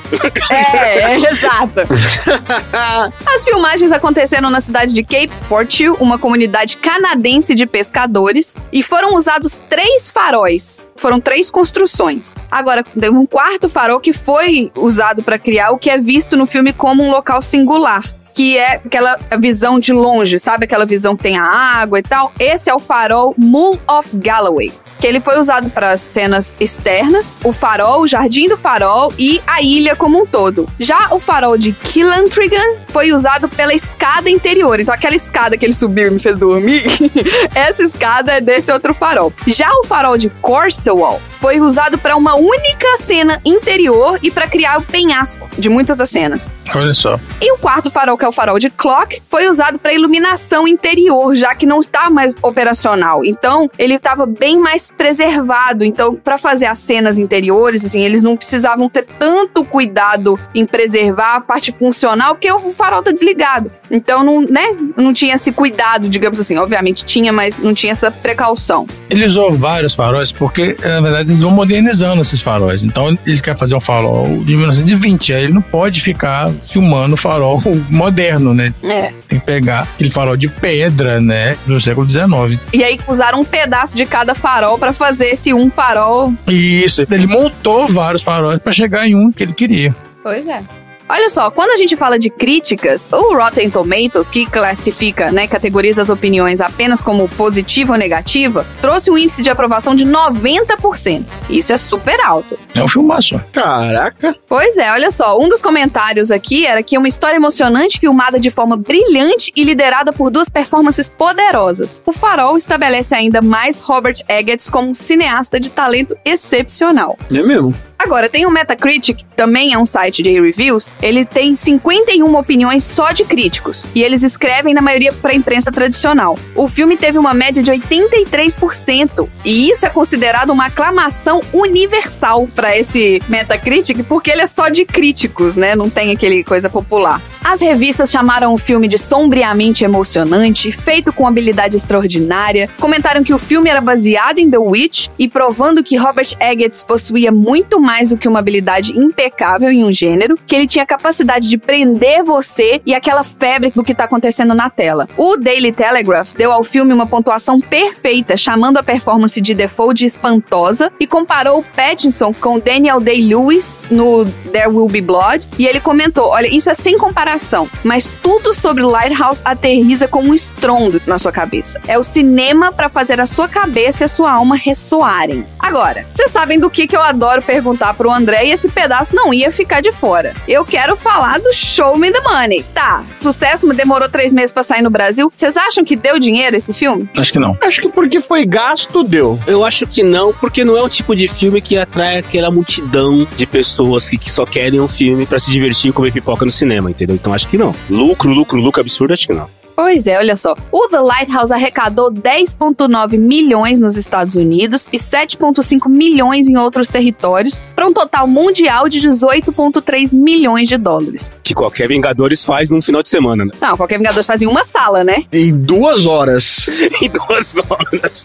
É, é exato. As filmagens aconteceram na cidade de Cape Fortune, uma comunidade canadense de pescadores, e foram usados três faróis. Foram três construções. Agora, tem um quarto farol que foi usado para criar o que é visto no filme como um local singular. Que é aquela visão de longe, sabe? Aquela visão que tem a água e tal. Esse é o farol Moon of Galloway que ele foi usado para cenas externas, o farol, o jardim do farol e a ilha como um todo. Já o farol de Killantrigan foi usado pela escada interior. Então aquela escada que ele subiu e me fez dormir, essa escada é desse outro farol. Já o farol de Corsewall foi usado para uma única cena interior e para criar o penhasco de muitas das cenas.
Olha só.
E o quarto farol, que o farol de Clock, foi usado para iluminação interior, já que não está mais operacional. Então, ele estava bem mais preservado. Então, para fazer as cenas interiores, assim, eles não precisavam ter tanto cuidado em preservar a parte funcional, porque o farol tá desligado. Então, não, né, não tinha esse cuidado, digamos assim. Obviamente tinha, mas não tinha essa precaução.
Ele usou vários faróis porque, na verdade, eles vão modernizando esses faróis. Então, ele quer fazer um farol de 1920, aí ele não pode ficar filmando farol moderno, né?
É.
Tem que pegar aquele farol de pedra, né, do século XIX.
E aí usaram um pedaço de cada farol para fazer esse um farol.
Isso, ele montou vários faróis para chegar em um que ele queria.
Pois é. Olha só, quando a gente fala de críticas, o Rotten Tomatoes, que classifica, né, categoriza as opiniões apenas como positiva ou negativa, trouxe um índice de aprovação de 90%. Isso é super alto.
É um filmaço.
Caraca.
Pois é, olha só, um dos comentários aqui era que é uma história emocionante filmada de forma brilhante e liderada por duas performances poderosas. O Farol estabelece ainda mais Robert Eggers como um cineasta de talento excepcional.
É mesmo?
Agora, tem o Metacritic, que também é um site de reviews. Ele tem 51 opiniões só de críticos. E eles escrevem, na maioria, para imprensa tradicional. O filme teve uma média de 83%. E isso é considerado uma aclamação universal para esse Metacritic, porque ele é só de críticos, né? Não tem aquele coisa popular. As revistas chamaram o filme de sombriamente emocionante, feito com habilidade extraordinária, comentaram que o filme era baseado em The Witch e provando que Robert Eggers possuía muito mais do que uma habilidade impecável em um gênero, que ele tinha capacidade de prender você e aquela febre do que tá acontecendo na tela. O Daily Telegraph deu ao filme uma pontuação perfeita, chamando a performance de Defoe de espantosa e comparou Pattinson com Daniel Day-Lewis no There Will Be Blood, e ele comentou: "Olha, isso é sem comparação mas tudo sobre Lighthouse aterriza como um estrondo na sua cabeça. É o cinema para fazer a sua cabeça e a sua alma ressoarem. Agora, vocês sabem do que, que eu adoro perguntar pro André e esse pedaço não ia ficar de fora. Eu quero falar do Show Me the Money. Tá, sucesso, demorou três meses pra sair no Brasil. Vocês acham que deu dinheiro esse filme?
Acho que não.
Acho que porque foi gasto, deu.
Eu acho que não, porque não é o tipo de filme que atrai aquela multidão de pessoas que, que só querem um filme pra se divertir e comer pipoca no cinema, entendeu? Então acho que não. Lucro, lucro, lucro absurdo, acho que não.
Pois é, olha só. O The Lighthouse arrecadou 10,9 milhões nos Estados Unidos e 7,5 milhões em outros territórios, para um total mundial de 18,3 milhões de dólares.
Que qualquer Vingadores faz num final de semana, né?
Não, qualquer Vingadores faz em uma sala, né?
Em duas horas.
em duas horas.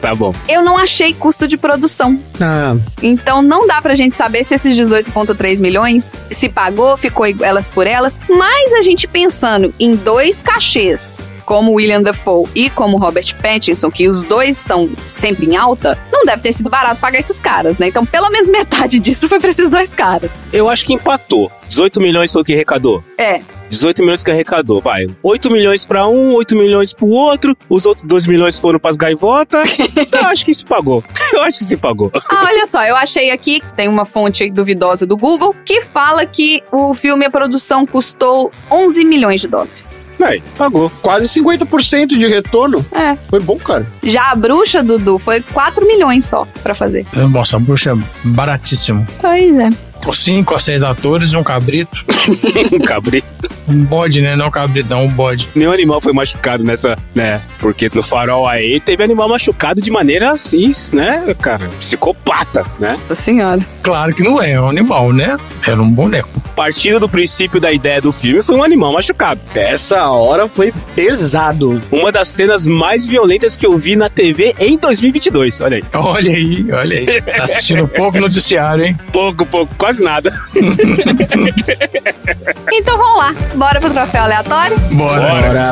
tá bom.
Eu não achei custo de produção.
Ah.
Então não dá pra gente saber se esses 18,3 milhões se pagou, ficou elas por elas, mas a gente pensando em dois cachês isso como William Dafoe e como Robert Pattinson, que os dois estão sempre em alta, não deve ter sido barato pagar esses caras, né? Então, pelo menos metade disso foi pra esses dois caras.
Eu acho que empatou. 18 milhões foi o que arrecadou.
É.
18 milhões que arrecadou, vai. 8 milhões pra um, 8 milhões pro outro, os outros 2 milhões foram pras gaivotas. eu acho que se pagou. Eu acho que se pagou.
Ah, olha só, eu achei aqui, tem uma fonte duvidosa do Google, que fala que o filme, a produção custou 11 milhões de dólares.
Aí, pagou.
Quase 50% de retorno.
É.
Foi bom, cara.
Já a bruxa, Dudu, foi 4 milhões só pra fazer.
Nossa, a bruxa é baratíssimo.
Pois é.
Com cinco a seis atores, um cabrito.
um cabrito.
Um bode, né? Não cabrito, não, um bode.
Nenhum animal foi machucado nessa, né? Porque no farol aí teve animal machucado de maneira assim, né, cara? Psicopata, né?
Nossa senhora.
Claro que não é, é um animal, né? Era um boneco.
Partindo do princípio da ideia do filme, foi um animal machucado.
Essa hora foi pesado.
Uma das cenas mais violentas que eu vi na TV em 2022, olha aí.
Olha aí, olha aí. Tá assistindo pouco noticiário, hein?
Pouco, pouco, quase nada.
então vamos lá, bora pro troféu aleatório?
Bora.
Bora.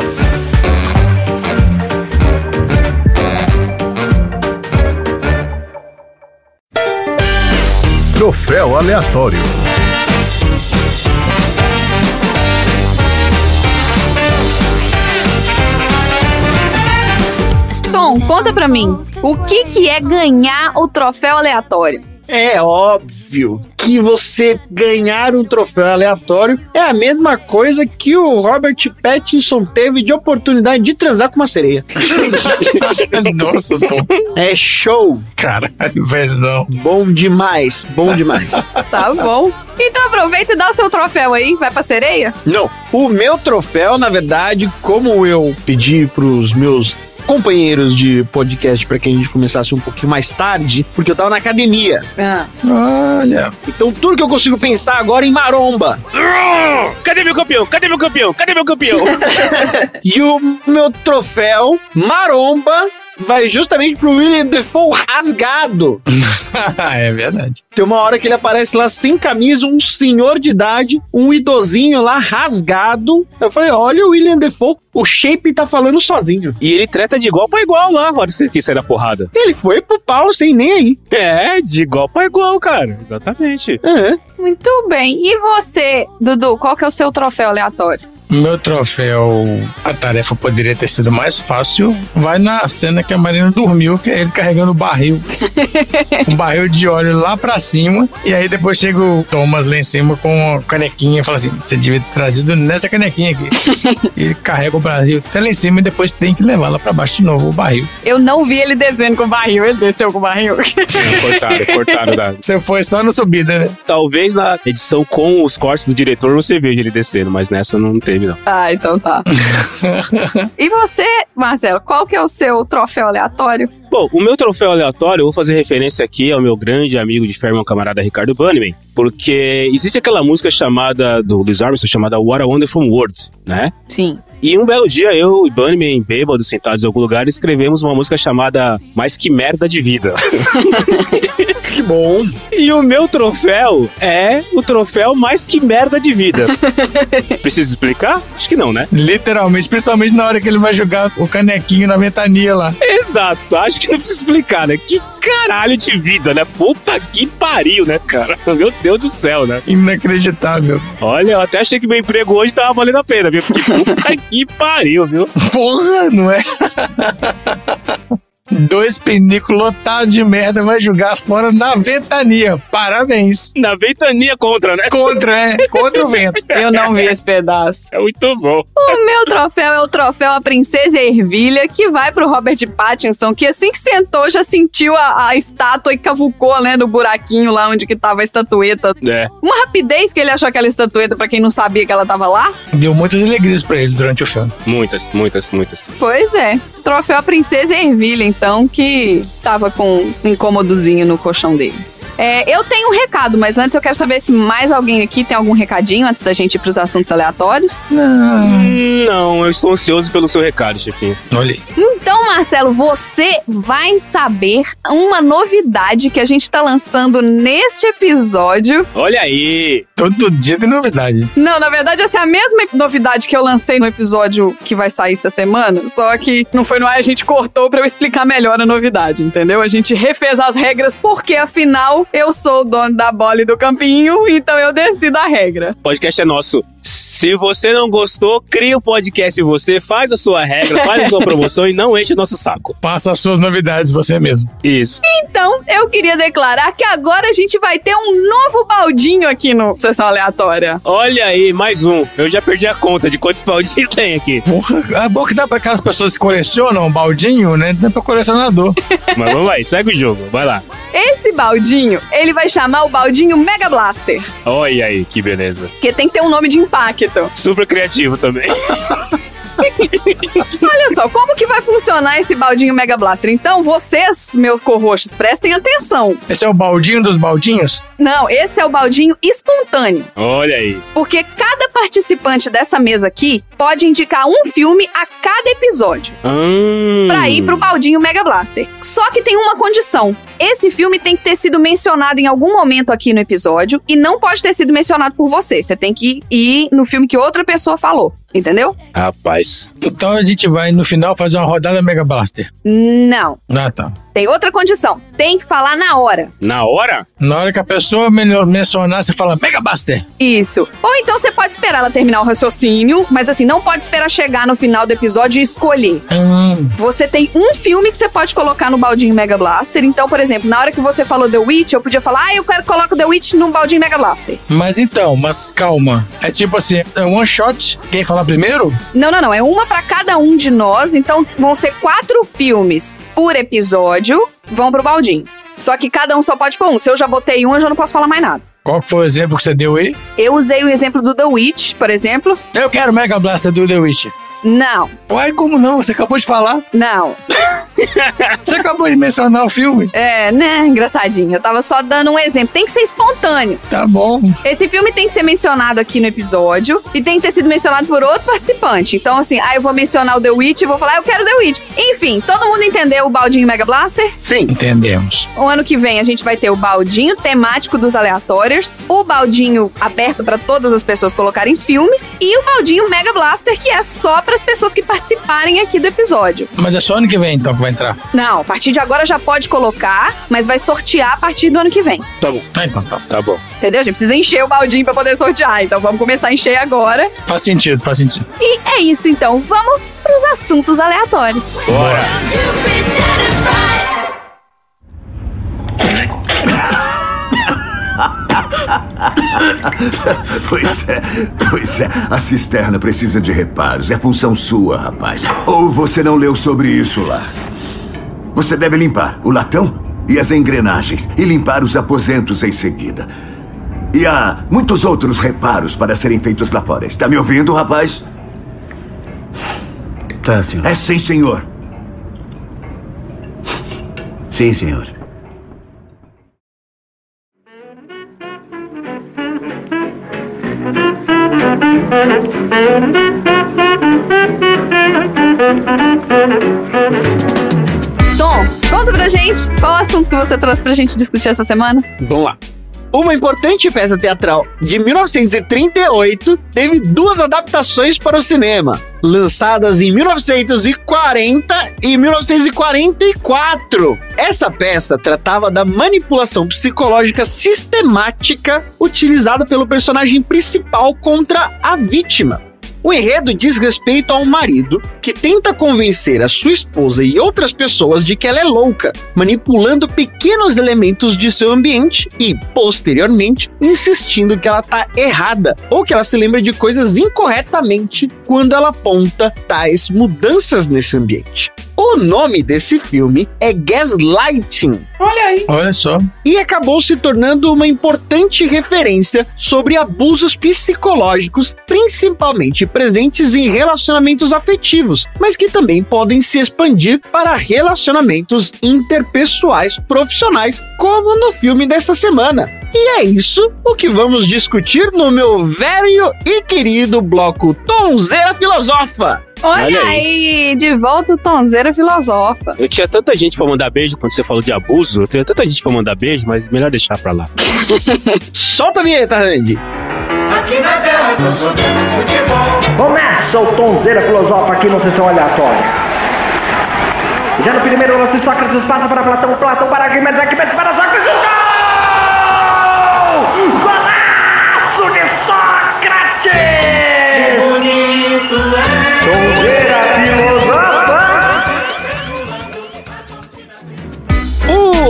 Troféu aleatório.
Tom, conta pra mim, o que que é ganhar o troféu aleatório?
É óbvio que você ganhar um troféu aleatório é a mesma coisa que o Robert Pattinson teve de oportunidade de transar com uma sereia.
Nossa, Tom.
É show.
Caralho, velho, não.
Bom demais, bom demais.
Tá bom. Então aproveita e dá o seu troféu aí, vai pra sereia?
Não, o meu troféu, na verdade, como eu pedi pros meus companheiros de podcast para que a gente começasse um pouquinho mais tarde, porque eu tava na academia.
Ah.
Olha.
Então tudo que eu consigo pensar agora é em maromba.
Cadê meu campeão? Cadê meu campeão? Cadê meu campeão?
e o meu troféu maromba vai justamente pro William Defoe rasgado.
é verdade.
Tem uma hora que ele aparece lá sem camisa, um senhor de idade, um idosinho lá rasgado. Eu falei, olha o William Defoe, o shape tá falando sozinho.
E ele treta de igual pra igual lá, hora que você quis sair da porrada.
Ele foi pro pau sem nem aí.
É, de igual pra igual, cara. Exatamente.
É.
Muito bem. E você, Dudu, qual que é o seu troféu aleatório?
Meu troféu, a tarefa poderia ter sido mais fácil. Vai na cena que a Marina dormiu, que é ele carregando o barril. um barril de óleo lá pra cima. E aí depois chega o Thomas lá em cima com a canequinha e fala assim: você devia ter trazido nessa canequinha aqui. e ele carrega o barril até lá em cima e depois tem que levar lá pra baixo de novo o barril.
Eu não vi ele descendo com o barril, ele desceu com o barril.
cortaram, cortaram da.
Você foi só na subida, né?
Talvez na edição com os cortes do diretor você veja ele descendo, mas nessa não teve, não.
Ah, então tá. e você, Marcelo, qual que é o seu troféu aleatório?
Bom, o meu troféu aleatório, eu vou fazer referência aqui ao meu grande amigo de meu camarada Ricardo Bannerman, porque existe aquela música chamada, do Louis Armstrong, chamada What a Wonderful World, né?
Sim.
E um belo dia, eu e Bunnyman, bêbados, sentados em algum lugar, escrevemos uma música chamada Mais Que Merda de Vida.
que bom.
E o meu troféu é o troféu Mais Que Merda de Vida. Precisa explicar? Acho que não, né?
Literalmente, principalmente na hora que ele vai jogar o canequinho na ventania lá.
Exato, acho que não precisa explicar, né? Que caralho de vida, né? Puta que pariu, né, cara? Meu Deus do céu, né?
Inacreditável.
Olha, eu até achei que meu emprego hoje tava valendo a pena, viu? Porque puta que pariu, viu?
Porra, não é? Dois pinicos lotados de merda vai jogar fora na ventania. Parabéns.
Na ventania contra, né?
Contra, é. Contra o vento.
Eu não vi esse pedaço.
É muito bom.
O meu troféu é o troféu A Princesa Ervilha, que vai pro Robert Pattinson, que assim que sentou já sentiu a, a estátua e cavucou, né, no buraquinho lá onde que tava a estatueta.
É.
Uma rapidez que ele achou aquela estatueta, pra quem não sabia que ela tava lá.
Deu muitas alegrias pra ele durante o filme.
Muitas, muitas, muitas.
Pois é. Troféu A Princesa Ervilha, então, que tava com um incômodozinho no colchão dele. É, eu tenho um recado, mas antes eu quero saber se mais alguém aqui tem algum recadinho antes da gente ir pros assuntos aleatórios.
Hum, Não, eu estou ansioso pelo seu recado, chefinho.
Olha aí.
Então, Marcelo, você vai saber uma novidade que a gente tá lançando neste episódio.
Olha aí!
Todo dia tem novidade.
Não, na verdade, essa é a mesma novidade que eu lancei no episódio que vai sair essa semana, só que não foi no ar, a gente cortou pra eu explicar melhor a novidade, entendeu? A gente refez as regras porque, afinal, eu sou o dono da bola e do campinho, então eu decido a regra.
O podcast é nosso. Se você não gostou, cria o podcast em você, faz a sua regra, faz a sua promoção e não enche o nosso saco.
Passa as suas novidades você mesmo.
Isso.
Então, eu queria declarar que agora a gente vai ter um novo baldinho aqui no Sessão Aleatória.
Olha aí, mais um. Eu já perdi a conta de quantos baldinhos tem aqui.
Porra, é bom que dá pra aquelas pessoas que colecionam baldinho, né? Dá pra colecionador.
Mas vamos lá, segue o jogo, vai lá.
Esse baldinho, ele vai chamar o baldinho Mega Blaster,
Olha aí, que beleza.
porque tem que ter um nome de impacto.
Super criativo também.
Olha só, como que vai funcionar esse baldinho Mega Blaster? Então, vocês, meus corroxos, prestem atenção.
Esse é o baldinho dos baldinhos?
Não, esse é o baldinho espontâneo.
Olha aí.
Porque cada participante dessa mesa aqui pode indicar um filme a cada episódio
Hum.
pra ir pro baldinho Mega Blaster. Só que tem uma condição. Esse filme tem que ter sido mencionado em algum momento aqui no episódio e não pode ter sido mencionado por você. Você tem que ir no filme que outra pessoa falou. Entendeu?
Rapaz.
Então a gente vai no final fazer uma rodada Mega Blaster.
Não.
Ah, tá.
Tem outra condição. Tem que falar na hora.
Na hora?
Na hora que a pessoa men- mencionar, você fala Mega Blaster.
Isso. Ou então você pode esperar ela terminar o raciocínio, mas assim, não pode esperar chegar no final do episódio e escolher.
Hum,
Você tem um filme que você pode colocar no baldinho Mega Blaster. Então, por exemplo, na hora que você falou The Witch, eu podia falar, ah, eu quero colocar The Witch no baldinho Mega Blaster.
mas então, mas calma. É tipo assim, é one shot. Quem falar primeiro?
Não, não, não. É uma pra cada um de nós. Então, vão ser quatro filmes por episódio. Vão pro baldinho. Só que cada um só pode pôr um. Se eu já botei um, eu já não posso falar mais nada.
Qual foi o exemplo que você deu aí?
Eu usei o exemplo do The Witch, por exemplo.
Eu quero Mega Blaster do The Witch.
Não,
Uai, como não? Você acabou de falar.
não.
Você acabou de mencionar o filme.
É, né? Engraçadinho. Eu tava só dando um exemplo. Tem que ser espontâneo.
Tá bom.
Esse filme tem que ser mencionado aqui no episódio e tem que ter sido mencionado por outro participante. Então, assim, ah, eu vou mencionar o The Witch e vou falar, ah, eu quero The Witch. Enfim, todo mundo entendeu o baldinho Mega Blaster?
Sim.
Entendemos.
O ano que vem a gente vai ter o baldinho temático dos aleatórios, o baldinho aberto pra todas as pessoas colocarem os filmes e o baldinho Mega Blaster que é só para as pessoas que participarem aqui do episódio.
Mas é só ano que vem, então, que vai entrar.
Não, a partir de agora já pode colocar, mas vai sortear a partir do ano que vem.
Tá bom.
Ah, então tá.
Tá bom.
Entendeu? A gente precisa encher o baldinho pra poder sortear. Então vamos começar a encher agora.
Faz sentido, faz sentido.
E é isso então. Vamos pros assuntos aleatórios.
Bora.
Pois é, pois é. A cisterna precisa de reparos. É função sua, rapaz. Ou você não leu sobre isso lá. Você deve limpar o latão e as engrenagens e limpar os aposentos em seguida. E há muitos outros reparos para serem feitos lá fora. Está me ouvindo, rapaz?
Tá, senhor.
É sim, senhor.
Sim, senhor.
Tom, conta pra gente qual o assunto que você trouxe pra gente discutir essa semana.
Vamos lá. Uma importante peça teatral de 1938 teve duas adaptações para o cinema. Lançadas em 1940 e 1944. Essa peça tratava da manipulação psicológica sistemática utilizada pelo personagem principal contra a vítima. O enredo diz respeito a um marido que tenta convencer a sua esposa e outras pessoas de que ela é louca, manipulando pequenos elementos de seu ambiente e, posteriormente, insistindo que ela tá errada ou que ela se lembra de coisas incorretamente quando ela aponta tais mudanças nesse ambiente. O nome desse filme é Gaslighting.
Olha aí.
Olha só.
E acabou se tornando uma importante referência sobre abusos psicológicos, principalmente presentes em relacionamentos afetivos, mas que também podem se expandir para relacionamentos interpessoais profissionais, como no filme dessa semana. E é isso o que vamos discutir no meu velho e querido bloco Tonzeira Filosofa.
Olha,
Olha
aí. de volta o Tonzeira Filosofa.
Eu tinha tanta gente pra mandar beijo quando você falou de abuso. Eu tinha tanta gente pra mandar beijo, mas melhor deixar pra lá.
Solta a vinheta, Randy.
Aqui na terra tô jogando futebol.
Começa o Tonzeira Filosofa aqui no Sessão Aleatória. Já no primeiro lance, Sócrates passa para Platão, Platão para Arquimedes, Arquimedes para Sócrates, gol! Golaço de Sócrates!
Bonito é.
Tonzeira Filosofa!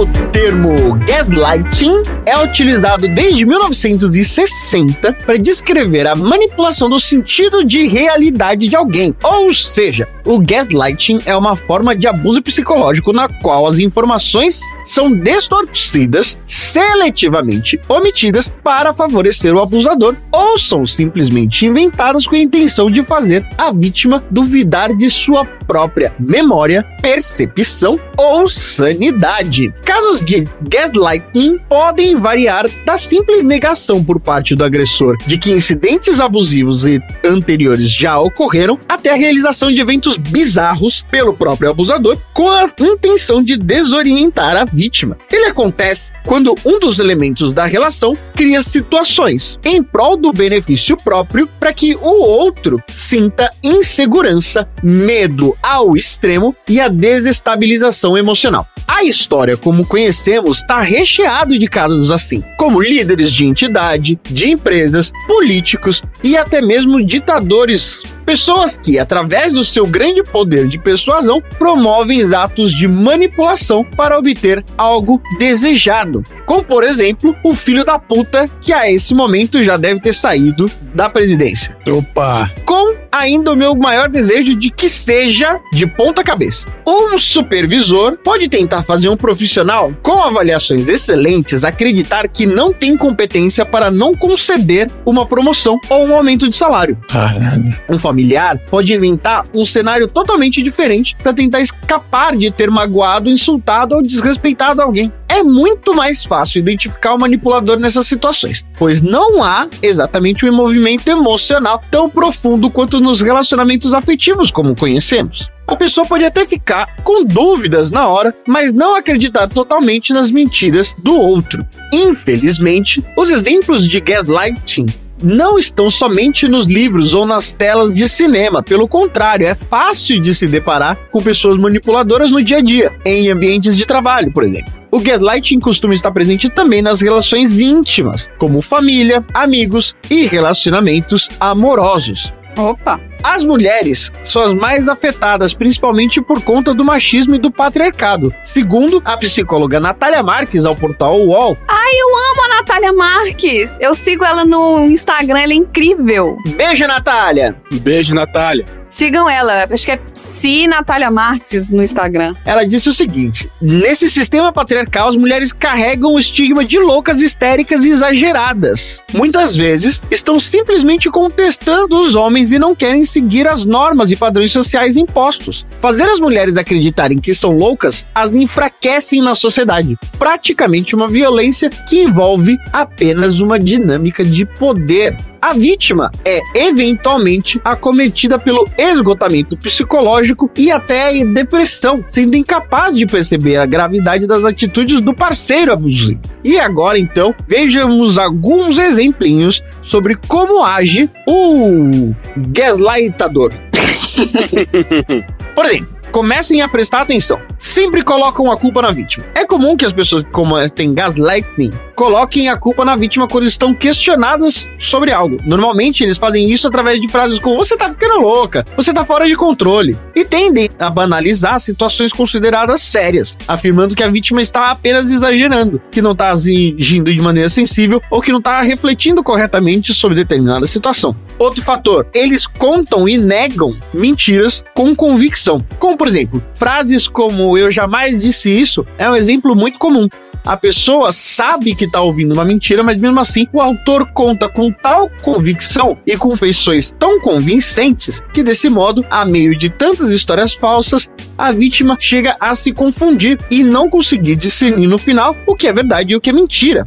O termo gaslighting é utilizado desde 1960 para descrever a manipulação do sentido de realidade de alguém. Ou seja, o gaslighting é uma forma de abuso psicológico na qual as informações são distorcidas, seletivamente omitidas para favorecer o abusador ou são simplesmente inventadas com a intenção de fazer a vítima duvidar de sua própria memória, percepção ou sanidade. Casos de gaslighting podem variar da simples negação por parte do agressor de que incidentes abusivos e anteriores já ocorreram até a realização de eventos bizarros pelo próprio abusador com a intenção de desorientar a vítima. Ele acontece quando um dos elementos da relação cria situações em prol do benefício próprio para que o outro sinta insegurança, medo ao extremo e a desestabilização emocional. A história, como conhecemos, está recheado de casos assim, como líderes de entidade, de empresas, políticos e até mesmo ditadores. Pessoas que, através do seu grande poder de persuasão, promovem atos de manipulação para obter algo desejado. Como, por exemplo, o filho da puta que a esse momento já deve ter saído da presidência.
Opa.
Com ainda o meu maior desejo de que seja de ponta cabeça. Um supervisor pode tentar fazer um profissional com avaliações excelentes acreditar que não tem competência para não conceder uma promoção ou um aumento de salário.
Caralho.
Um familiar pode inventar um cenário totalmente diferente para tentar escapar de ter magoado, insultado ou desrespeitado alguém. É muito mais fácil identificar o manipulador nessas situações, pois não há exatamente um envolvimento emocional tão profundo quanto nos relacionamentos afetivos como conhecemos. A pessoa pode até ficar com dúvidas na hora, mas não acreditar totalmente nas mentiras do outro. Infelizmente, os exemplos de gaslighting não estão somente nos livros ou nas telas de cinema. Pelo contrário, é fácil de se deparar com pessoas manipuladoras no dia a dia, em ambientes de trabalho, por exemplo. O gaslighting costuma estar presente também nas relações íntimas, como família, amigos e relacionamentos amorosos.
Opa.
As mulheres são as mais afetadas, principalmente por conta do machismo e do patriarcado. Segundo a psicóloga Natália Marques, ao portal UOL,
Ai, eu amo a Natália Marques. Eu sigo ela no Instagram, ela é incrível.
beijo, Natália!
Beijo, Natália.
Sigam ela, acho que é Psi Natália Marques no Instagram.
Ela disse o seguinte: nesse sistema patriarcal, as mulheres carregam o estigma de loucas histéricas e exageradas. Muitas vezes estão simplesmente contestando os homens e não querem seguir as normas e padrões sociais impostos. Fazer as mulheres acreditarem que são loucas as enfraquecem na sociedade. Praticamente uma violência que envolve apenas uma dinâmica de poder. A vítima é eventualmente acometida pelo esgotamento psicológico e até depressão, sendo incapaz de perceber a gravidade das atitudes do parceiro abusivo. E agora então, vejamos alguns exemplinhos sobre como age o gaslightador. Por exemplo, comecem a prestar atenção. Sempre colocam a culpa na vítima. É comum que as pessoas, como tem gaslighting, coloquem a culpa na vítima quando estão questionadas sobre algo. Normalmente eles fazem isso através de frases como você tá ficando louca, você tá fora de controle. E tendem a banalizar situações consideradas sérias, afirmando que a vítima está apenas exagerando, que não está agindo de maneira sensível ou que não está refletindo corretamente sobre determinada situação. Outro fator, eles contam e negam mentiras com convicção. Como, por exemplo, frases como eu jamais disse isso é um exemplo muito comum. A pessoa sabe que está ouvindo uma mentira, mas mesmo assim o autor conta com tal convicção e com feições tão convincentes que, desse modo, a meio de tantas histórias falsas, a vítima chega a se confundir e não conseguir discernir no final o que é verdade e o que é mentira.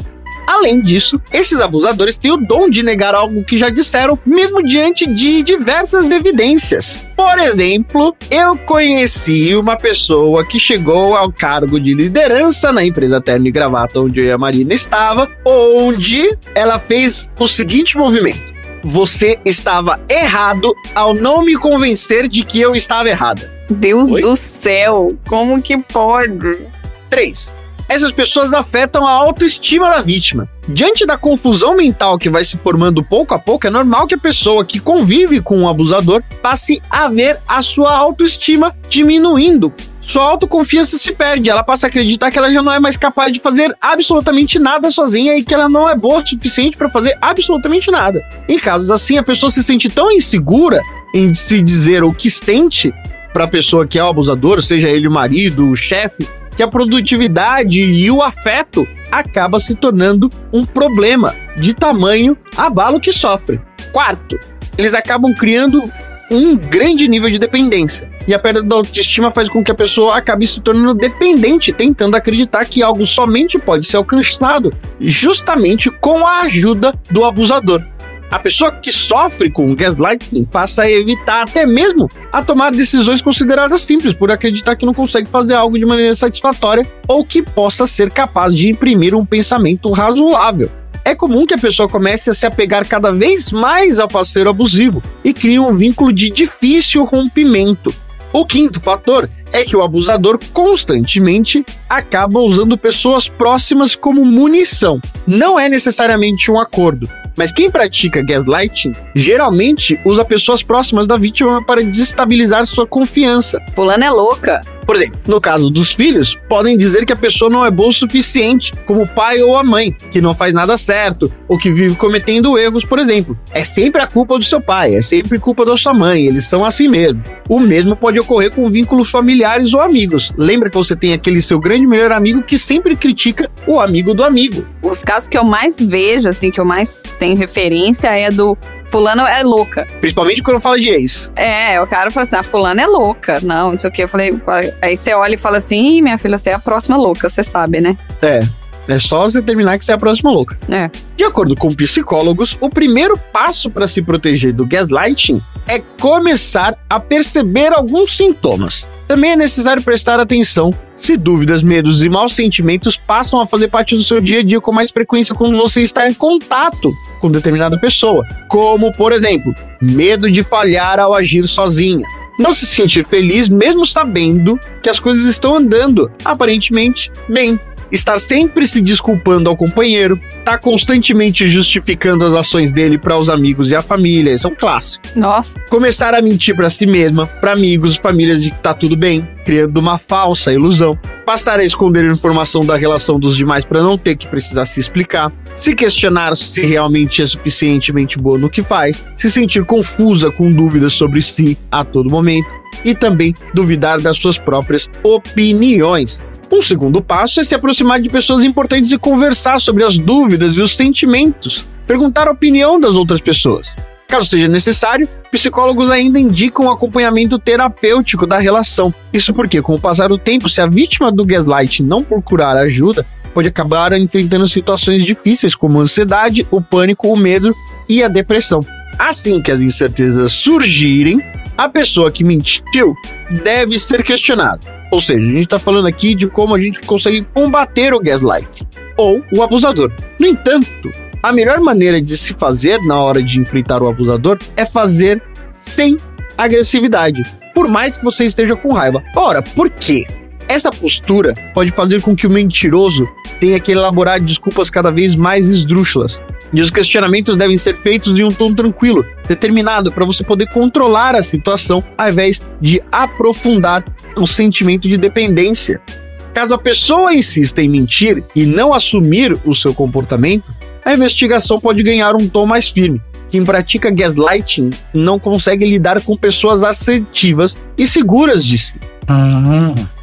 Além disso, esses abusadores têm o dom de negar algo que já disseram, mesmo diante de diversas evidências. Por exemplo, eu conheci uma pessoa que chegou ao cargo de liderança na empresa Terno e Gravata, onde eu e a Marina estava, onde ela fez o seguinte movimento. Você estava errado ao não me convencer de que eu estava errada.
Deus Oi? do céu, como que pode?
3 essas pessoas afetam a autoestima da vítima. Diante da confusão mental que vai se formando pouco a pouco, é normal que a pessoa que convive com um abusador passe a ver a sua autoestima diminuindo. Sua autoconfiança se perde, ela passa a acreditar que ela já não é mais capaz de fazer absolutamente nada sozinha e que ela não é boa o suficiente para fazer absolutamente nada. Em casos assim, a pessoa se sente tão insegura em se dizer o que sente para a pessoa que é o abusador, seja ele o marido, o chefe, que a produtividade e o afeto acaba se tornando um problema de tamanho abalo que sofre. Quarto, eles acabam criando um grande nível de dependência. E a perda da autoestima faz com que a pessoa acabe se tornando dependente, tentando acreditar que algo somente pode ser alcançado justamente com a ajuda do abusador. A pessoa que sofre com gaslighting passa a evitar até mesmo a tomar decisões consideradas simples por acreditar que não consegue fazer algo de maneira satisfatória ou que possa ser capaz de imprimir um pensamento razoável. É comum que a pessoa comece a se apegar cada vez mais ao parceiro abusivo e crie um vínculo de difícil rompimento. O quinto fator é que o abusador constantemente acaba usando pessoas próximas como munição. Não é necessariamente um acordo, mas quem pratica gaslighting geralmente usa pessoas próximas da vítima para desestabilizar sua confiança.
Fulana é louca.
Por exemplo, no caso dos filhos, podem dizer que a pessoa não é boa o suficiente, como o pai ou a mãe, que não faz nada certo, ou que vive cometendo erros, por exemplo. É sempre a culpa do seu pai, é sempre culpa da sua mãe, eles são assim mesmo. O mesmo pode ocorrer com vínculos familiares ou amigos. Lembra que você tem aquele seu grande melhor amigo que sempre critica o amigo do amigo.
Os casos que eu mais vejo, assim, que eu mais tenho referência é do fulano é louca.
Principalmente quando fala de ex.
É, o cara fala assim, ah, fulano é louca. Não, não sei o que. Eu falei, aí você olha e fala assim, Ih, minha filha, você é a próxima louca, você sabe, né?
É. É só você terminar que você é a próxima louca.
É.
De acordo com psicólogos, o primeiro passo para se proteger do gaslighting é começar a perceber alguns sintomas. Também é necessário prestar atenção se dúvidas, medos e maus sentimentos passam a fazer parte do seu dia a dia com mais frequência quando você está em contato com determinada pessoa. Como, por exemplo, medo de falhar ao agir sozinha. Não se sentir feliz mesmo sabendo que as coisas estão andando aparentemente bem estar sempre se desculpando ao companheiro, tá constantemente justificando as ações dele para os amigos e a família, isso é um clássico.
Nossa.
Começar a mentir para si mesma, para amigos, famílias de que tá tudo bem, criando uma falsa ilusão. Passar a esconder informação da relação dos demais para não ter que precisar se explicar. Se questionar se realmente é suficientemente boa no que faz. Se sentir confusa com dúvidas sobre si a todo momento. E também duvidar das suas próprias opiniões. Um segundo passo é se aproximar de pessoas importantes e conversar sobre as dúvidas e os sentimentos, perguntar a opinião das outras pessoas. Caso seja necessário, psicólogos ainda indicam o acompanhamento terapêutico da relação. Isso porque, com o passar do tempo, se a vítima do gaslight não procurar ajuda, pode acabar enfrentando situações difíceis como a ansiedade, o pânico, o medo e a depressão. Assim que as incertezas surgirem, a pessoa que mentiu deve ser questionada. Ou seja, a gente está falando aqui de como a gente consegue combater o gaslight ou o abusador. No entanto, a melhor maneira de se fazer na hora de enfrentar o abusador é fazer sem agressividade, por mais que você esteja com raiva. Ora, por quê? Essa postura pode fazer com que o mentiroso tenha que elaborar desculpas cada vez mais esdrúxulas. E os questionamentos devem ser feitos em um tom tranquilo, determinado, para você poder controlar a situação, ao invés de aprofundar o sentimento de dependência. Caso a pessoa insista em mentir e não assumir o seu comportamento, a investigação pode ganhar um tom mais firme. Quem pratica gaslighting não consegue lidar com pessoas assertivas e seguras de si.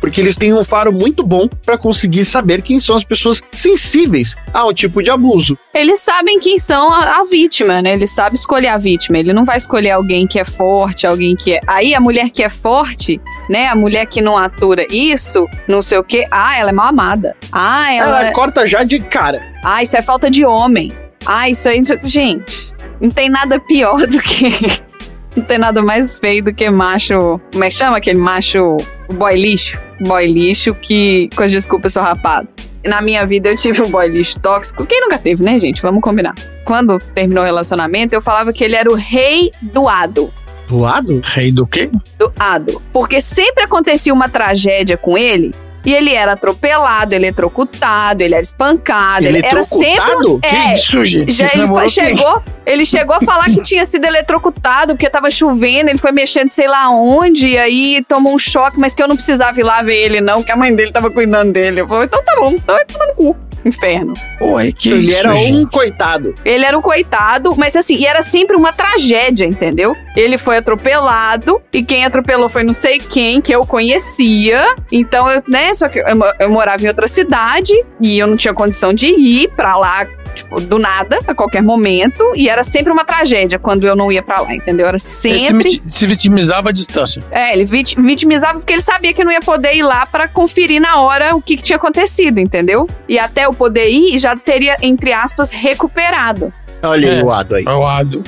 Porque eles têm um faro muito bom para conseguir saber quem são as pessoas sensíveis a um tipo de abuso.
Eles sabem quem são a, a vítima, né? Ele sabe escolher a vítima. Ele não vai escolher alguém que é forte, alguém que é. Aí a mulher que é forte, né? A mulher que não atura isso, não sei o quê. Ah, ela é mal amada. Ah, ela.
Ela corta já de cara.
Ah, isso é falta de homem. Ah, isso aí. Gente, não tem nada pior do que. Não tem nada mais feio do que macho. Como é que chama aquele macho boy lixo? Boy lixo que. Com as desculpas, sou rapado. Na minha vida eu tive um boy lixo tóxico. Quem nunca teve, né, gente? Vamos combinar. Quando terminou o relacionamento, eu falava que ele era o rei do ado.
Doado?
Rei do quê?
Do ado. Porque sempre acontecia uma tragédia com ele. E ele era atropelado, eletrocutado, ele era espancado. Ele era sempre.
Eletrocutado?
É,
Que isso, gente?
já ele chegou, ele chegou a falar que tinha sido eletrocutado porque tava chovendo, ele foi mexendo sei lá onde, e aí tomou um choque, mas que eu não precisava ir lá ver ele, não, que a mãe dele tava cuidando dele. Eu falei, então tá bom, então vai tomar no cu. Inferno.
Oi, que
ele
isso,
era
gente?
um coitado.
Ele era um coitado, mas assim, e era sempre uma tragédia, entendeu? Ele foi atropelado, e quem atropelou foi não sei quem, que eu conhecia. Então, eu, né, só que eu, eu morava em outra cidade, e eu não tinha condição de ir pra lá, tipo, do nada, a qualquer momento. E era sempre uma tragédia quando eu não ia pra lá, entendeu? Era
Ele se,
sempre.
viti- se vitimizava à distância.
É, ele vit- vitimizava porque ele sabia que não ia poder ir lá pra conferir na hora o que, que tinha acontecido, entendeu? E até eu poder ir, já teria, entre aspas, recuperado.
Olha aí
É.
o Ado aí.
É o ado.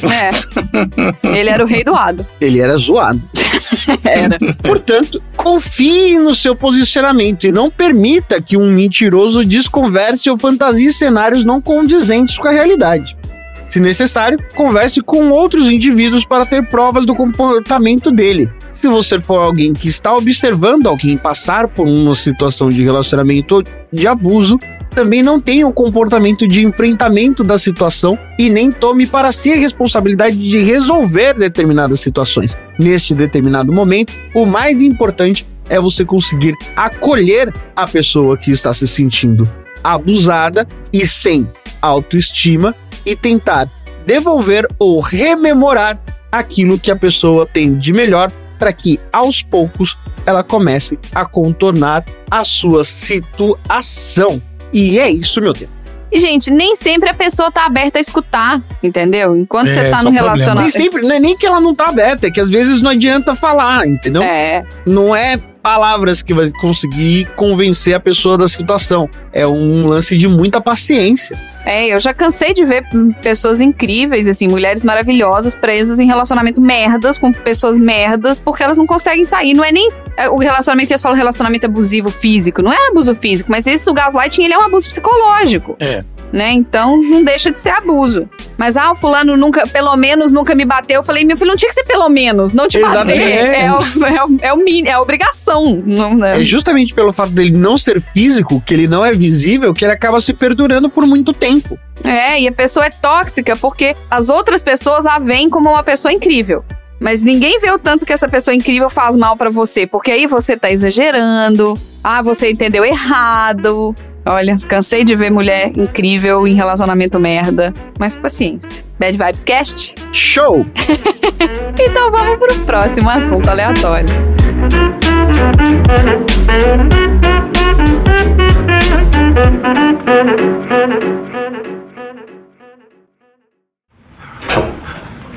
É. ele era o rei do ado.
Ele era zoado.
Era.
Portanto, confie no seu posicionamento e não permita que um mentiroso desconverse ou fantasie cenários não condizentes com a realidade. Se necessário, converse com outros indivíduos para ter provas do comportamento dele. Se você for alguém que está observando alguém passar por uma situação de relacionamento de abuso, também não tenha um comportamento de enfrentamento da situação e nem tome para si a responsabilidade de resolver determinadas situações. Neste determinado momento, o mais importante é você conseguir acolher a pessoa que está se sentindo abusada e sem autoestima e tentar devolver ou rememorar aquilo que a pessoa tem de melhor para que aos poucos ela comece a contornar a sua situação. E é isso, meu Deus.
E, gente, nem sempre a pessoa tá aberta a escutar, entendeu? Enquanto
É,
você tá no relacionamento.
Nem sempre, não é nem que ela não tá aberta, é que às vezes não adianta falar, entendeu?
É.
Não é palavras que vai conseguir convencer a pessoa da situação. É um lance de muita paciência.
É, eu já cansei de ver pessoas incríveis, assim, mulheres maravilhosas presas em relacionamento merdas, com pessoas merdas, porque elas não conseguem sair. Não é nem é, o relacionamento que eles falam relacionamento abusivo físico. Não é abuso físico, mas isso, o gaslighting, ele é um abuso psicológico.
É.
Né? Então não deixa de ser abuso. Mas, ah, o fulano nunca, pelo menos, nunca me bateu. Eu falei, meu filho, não tinha que ser pelo menos, não te
Exatamente.
bater. É, o, é, o, é, o é a obrigação. Não, né?
É justamente pelo fato dele não ser físico, que ele não é visível, que ele acaba se perdurando por muito tempo.
É, e a pessoa é tóxica porque as outras pessoas a veem como uma pessoa incrível. Mas ninguém vê o tanto que essa pessoa incrível faz mal pra você, porque aí você tá exagerando. Ah, você entendeu errado. Olha, cansei de ver mulher incrível em relacionamento merda. Mas paciência. Bad Vibes Cast?
Show!
Então vamos pro próximo assunto aleatório.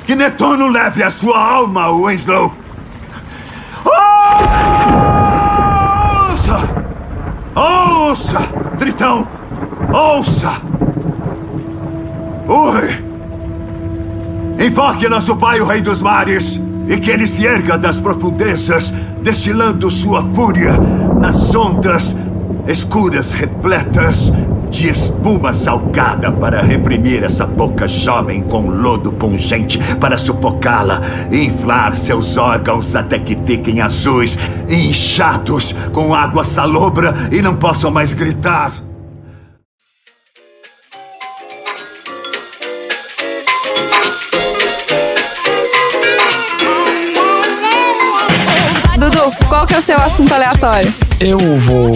Que Netuno leve a sua alma, Winslow! Ouça! Ouça! Tritão! Ouça! Ui! Invoque nosso pai, o Rei dos Mares, e que ele se erga das profundezas, destilando sua fúria nas ondas escuras repletas de espuma salgada para reprimir essa boca jovem com lodo pungente para sufocá-la e inflar seus órgãos até que fiquem azuis inchados com água salobra e não possam mais gritar.
Dudu, qual que é o seu assunto aleatório?
Eu vou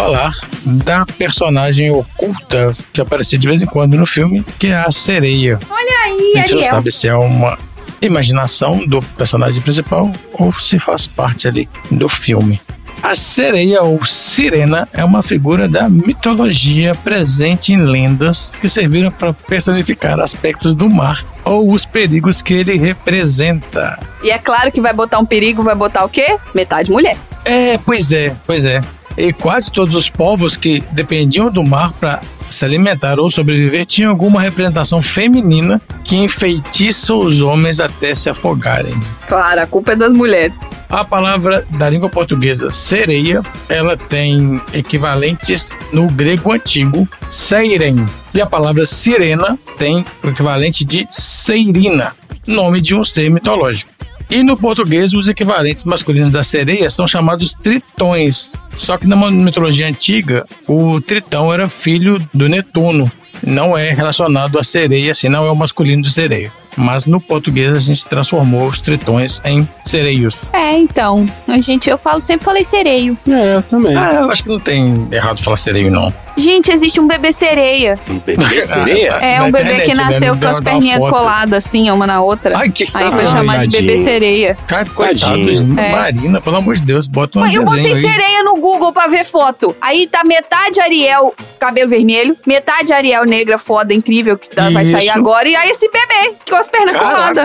falar da personagem oculta que aparecia de vez em quando no filme, que é a sereia.
Olha aí,
A gente não
Ariel.
sabe se é uma imaginação do personagem principal ou se faz parte ali do filme. A sereia ou sirena é uma figura da mitologia presente em lendas que serviram para personificar aspectos do mar ou os perigos que ele representa.
E é claro que vai botar um perigo, vai botar o quê? Metade mulher.
É, pois é, pois é. E quase todos os povos que dependiam do mar para se alimentar ou sobreviver tinham alguma representação feminina que enfeitiça os homens até se afogarem.
Claro, a culpa é das mulheres.
A palavra da língua portuguesa sereia, ela tem equivalentes no grego antigo, seiren. E a palavra sirena tem o equivalente de seirina, nome de um ser mitológico. E no português, os equivalentes masculinos da sereia são chamados tritões. Só que na mitologia antiga, o tritão era filho do Netuno. Não é relacionado à sereia, assim, não é o masculino de sereia. Mas no português a gente transformou os tritões em sereios.
É, então. A gente, eu falo, sempre falei sereio.
É, eu também.
Ah, eu acho que não tem errado falar sereio, não.
Gente, existe um bebê sereia.
Um bebê sereia?
É
Na
um bebê
internet,
que
né?
nasceu
Não
com as
uma
perninhas coladas, assim, uma na outra.
Ai, que
Aí foi chamado de bebê sereia.
Cara, coitado.
É.
Marina, pelo amor de Deus, bota um
Mas eu botei
aí.
sereia no Google pra ver foto. Aí tá metade Ariel, cabelo vermelho, metade Ariel negra, foda, incrível, que tá- vai sair agora. E aí esse bebê, com as pernas coladas.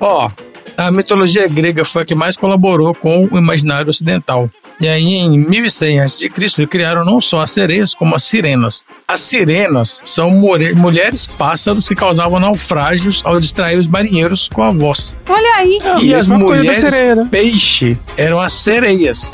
Ó, a mitologia grega foi a que mais colaborou com o imaginário ocidental. E aí, em 1100 a.C., criaram não só as sereias, como as sirenas. As sirenas são mulheres pássaros que causavam naufrágios ao distrair os marinheiros com a voz.
Olha aí.
e as
mesma coisa da
mulheres
né?
peixe eram as sereias.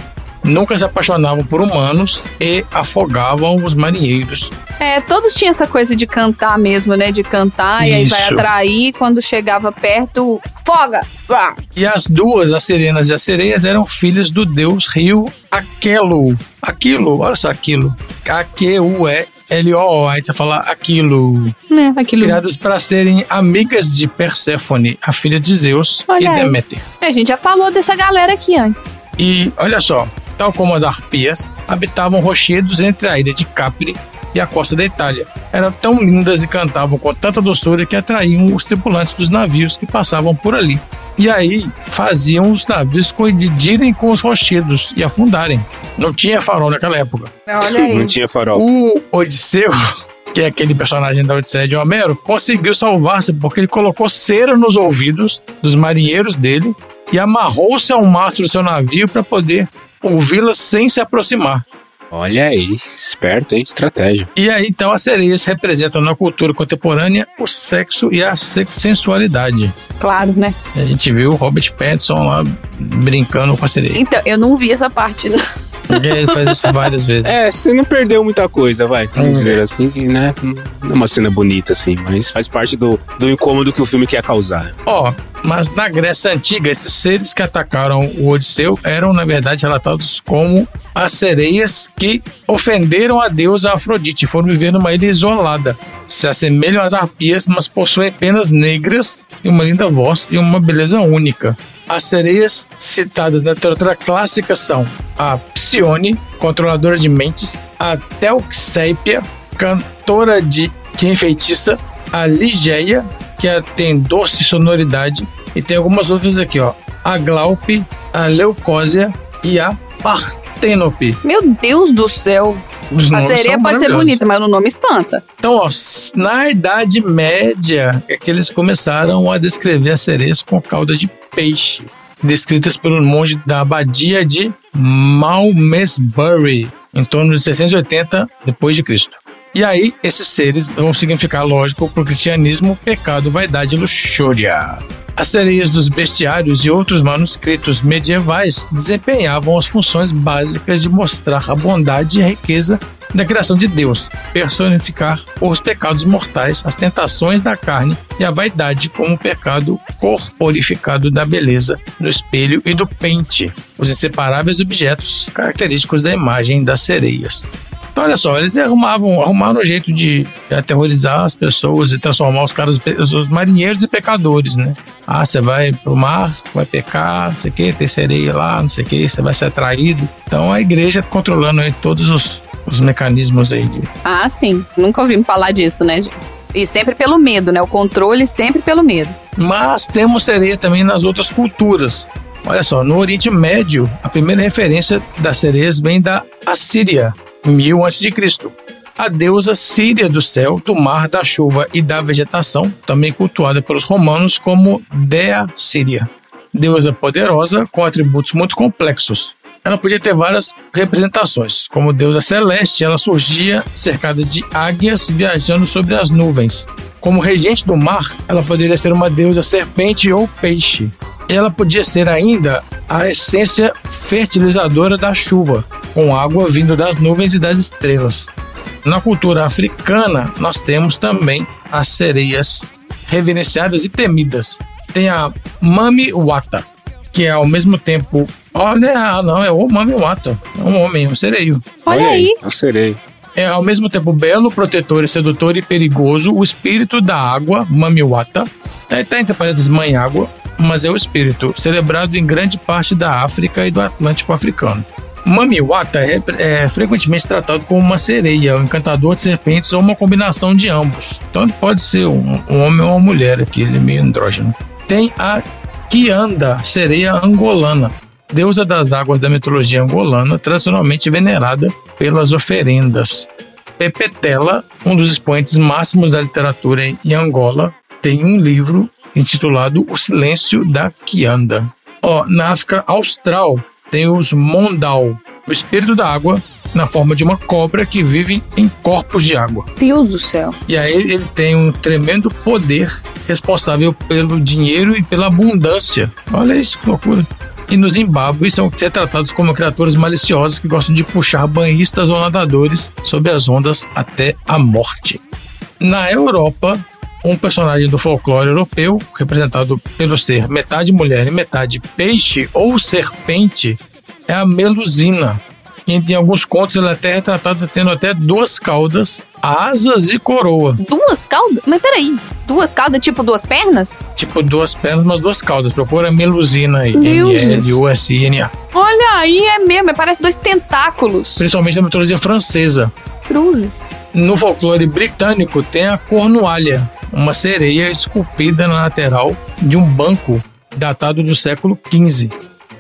Nunca se apaixonavam por humanos e afogavam os marinheiros.
É, todos tinham essa coisa de cantar mesmo, né? De cantar e aí vai
Isso.
atrair. Quando chegava perto, foga! Uá.
E as duas, as sirenas e as sereias, eram filhas do deus rio Aquelo. Aquilo, olha só aquilo. A-Q-U-E-L-O-O. Aí você fala aquilo.
Né, aquilo.
Criadas para serem amigas de Perséfone, a filha de Zeus
Olha
e. Deméter.
É, A gente já falou dessa galera aqui antes.
E olha só, tal como as arpias, habitavam rochedos entre a ilha de Capri e a costa da Itália. Eram tão lindas e cantavam com tanta doçura que atraíam os tripulantes dos navios que passavam por ali. E aí faziam os navios colidirem com os rochedos e afundarem. Não tinha farol naquela época.
Olha aí.
Não tinha farol.
O Odisseu, que é aquele personagem da Odisseia de Homero, conseguiu salvar-se porque ele colocou cera nos ouvidos dos marinheiros dele e amarrou-se ao mastro do seu navio para poder ouvi-las sem se aproximar.
Olha aí, esperto, hein? Estratégia.
E aí, então, as sereias representam na cultura contemporânea o sexo e a sensualidade.
Claro, né?
A gente viu o Robert Pattinson lá brincando com a sereia.
Então, eu não vi essa parte. não.
Ele faz isso várias vezes.
É, você não perdeu muita coisa, vai.
Hum.
Vamos dizer assim, que, né? Não é uma cena bonita, assim, mas faz parte do, do incômodo que o filme quer causar.
Ó, mas na Grécia Antiga, esses seres que atacaram o Odisseu eram, na verdade, relatados como as sereias que ofenderam a deusa Afrodite e foram viver numa ilha isolada. Se assemelham às arpias, mas possuem penas negras e uma linda voz e uma beleza única. As sereias citadas na literatura clássica são a Psione, controladora de mentes, a Telxépia, cantora de que enfeitiça, a Ligeia, que é- tem doce sonoridade, e tem algumas outras aqui, ó. A Glaupe, a Leucósia e a Partênope.
Meu Deus do céu.
Os
A sereia pode ser bonita, mas o nome espanta.
Então, ó, na Idade Média é que eles começaram a descrever as sereias com cauda de peixe, descritas pelo monge da abadia de Malmesbury, em torno de 680 depois de Cristo. E aí, esses seres vão significar, lógico, para o cristianismo, pecado, vaidade e luxúria. As sereias dos bestiários e outros manuscritos medievais desempenhavam as funções básicas de mostrar a bondade e a riqueza da criação de Deus, personificar os pecados mortais, as tentações da carne e a vaidade como o pecado corporificado da beleza, do espelho e do pente, os inseparáveis objetos característicos da imagem das sereias. Então, olha só, eles arrumavam, arrumaram um jeito de aterrorizar as pessoas e transformar os caras, os marinheiros em pecadores, né? Ah, você vai pro mar, vai pecar, não sei o que, tem sereia lá, não sei o que, você vai ser atraído. Então a igreja controlando aí todos os, os mecanismos aí de.
Ah, sim. Nunca ouvimos falar disso, né, gente? E sempre pelo medo, né? O controle sempre pelo medo.
Mas temos sereia também nas outras culturas. Olha só, no Oriente Médio, a primeira referência das sereias vem da Assíria, 1000 a.C. A deusa Síria do céu, do mar, da chuva e da vegetação, também cultuada pelos romanos como Dea Síria. Deusa poderosa com atributos muito complexos. Ela podia ter várias representações. Como deusa celeste, ela surgia cercada de águias viajando sobre as nuvens. Como regente do mar, ela poderia ser uma deusa serpente ou peixe. Ela podia ser ainda a essência fertilizadora da chuva, com água vindo das nuvens e das estrelas. Na cultura africana, nós temos também as sereias reverenciadas e temidas. Tem a Mami Wata, que é ao mesmo tempo. Olha, ah, não, é o Mami Wata. É um homem, um sereio.
Olha, Olha aí.
É um sereio.
É ao mesmo tempo belo, protetor e sedutor e perigoso, o espírito da água, Mami Wata. Está entre parênteses mãe água, mas é o espírito, celebrado em grande parte da África e do Atlântico africano. Mamiwata é, é, frequentemente tratado como uma sereia, um encantador de serpentes ou uma combinação de ambos. Então pode ser um, um homem ou uma mulher aqui, ele é meio andrógeno. Tem a Kianda, sereia angolana, deusa das águas da mitologia angolana, tradicionalmente venerada pelas oferendas. Pepetela, um dos expoentes máximos da literatura em Angola, tem um livro intitulado O Silêncio da Kianda. Ó, na África Austral, tem os Mondal, o espírito da água, na forma de uma cobra que vive em corpos de água.
Deus do céu.
E aí ele tem um tremendo poder responsável pelo dinheiro e pela abundância. Olha isso, que loucura. E no Zimbábue são retratados como criaturas maliciosas que gostam de puxar banhistas ou nadadores sob as ondas até a morte. Na Europa, um personagem do folclore europeu, representado pelo ser metade mulher e metade peixe ou serpente, é a Melusina. Em alguns contos ela é até retratada tendo até duas caudas, asas e coroa.
Duas caudas? Mas peraí, duas caudas tipo duas pernas?
Tipo duas pernas, mas duas caudas. Procura Melusina aí, M-L-U-S-I-N-A.
Olha aí, é mesmo, parece dois tentáculos.
Principalmente na mitologia francesa.
Cruz.
No folclore britânico tem a cornualha, uma sereia esculpida na lateral de um banco datado do século XV.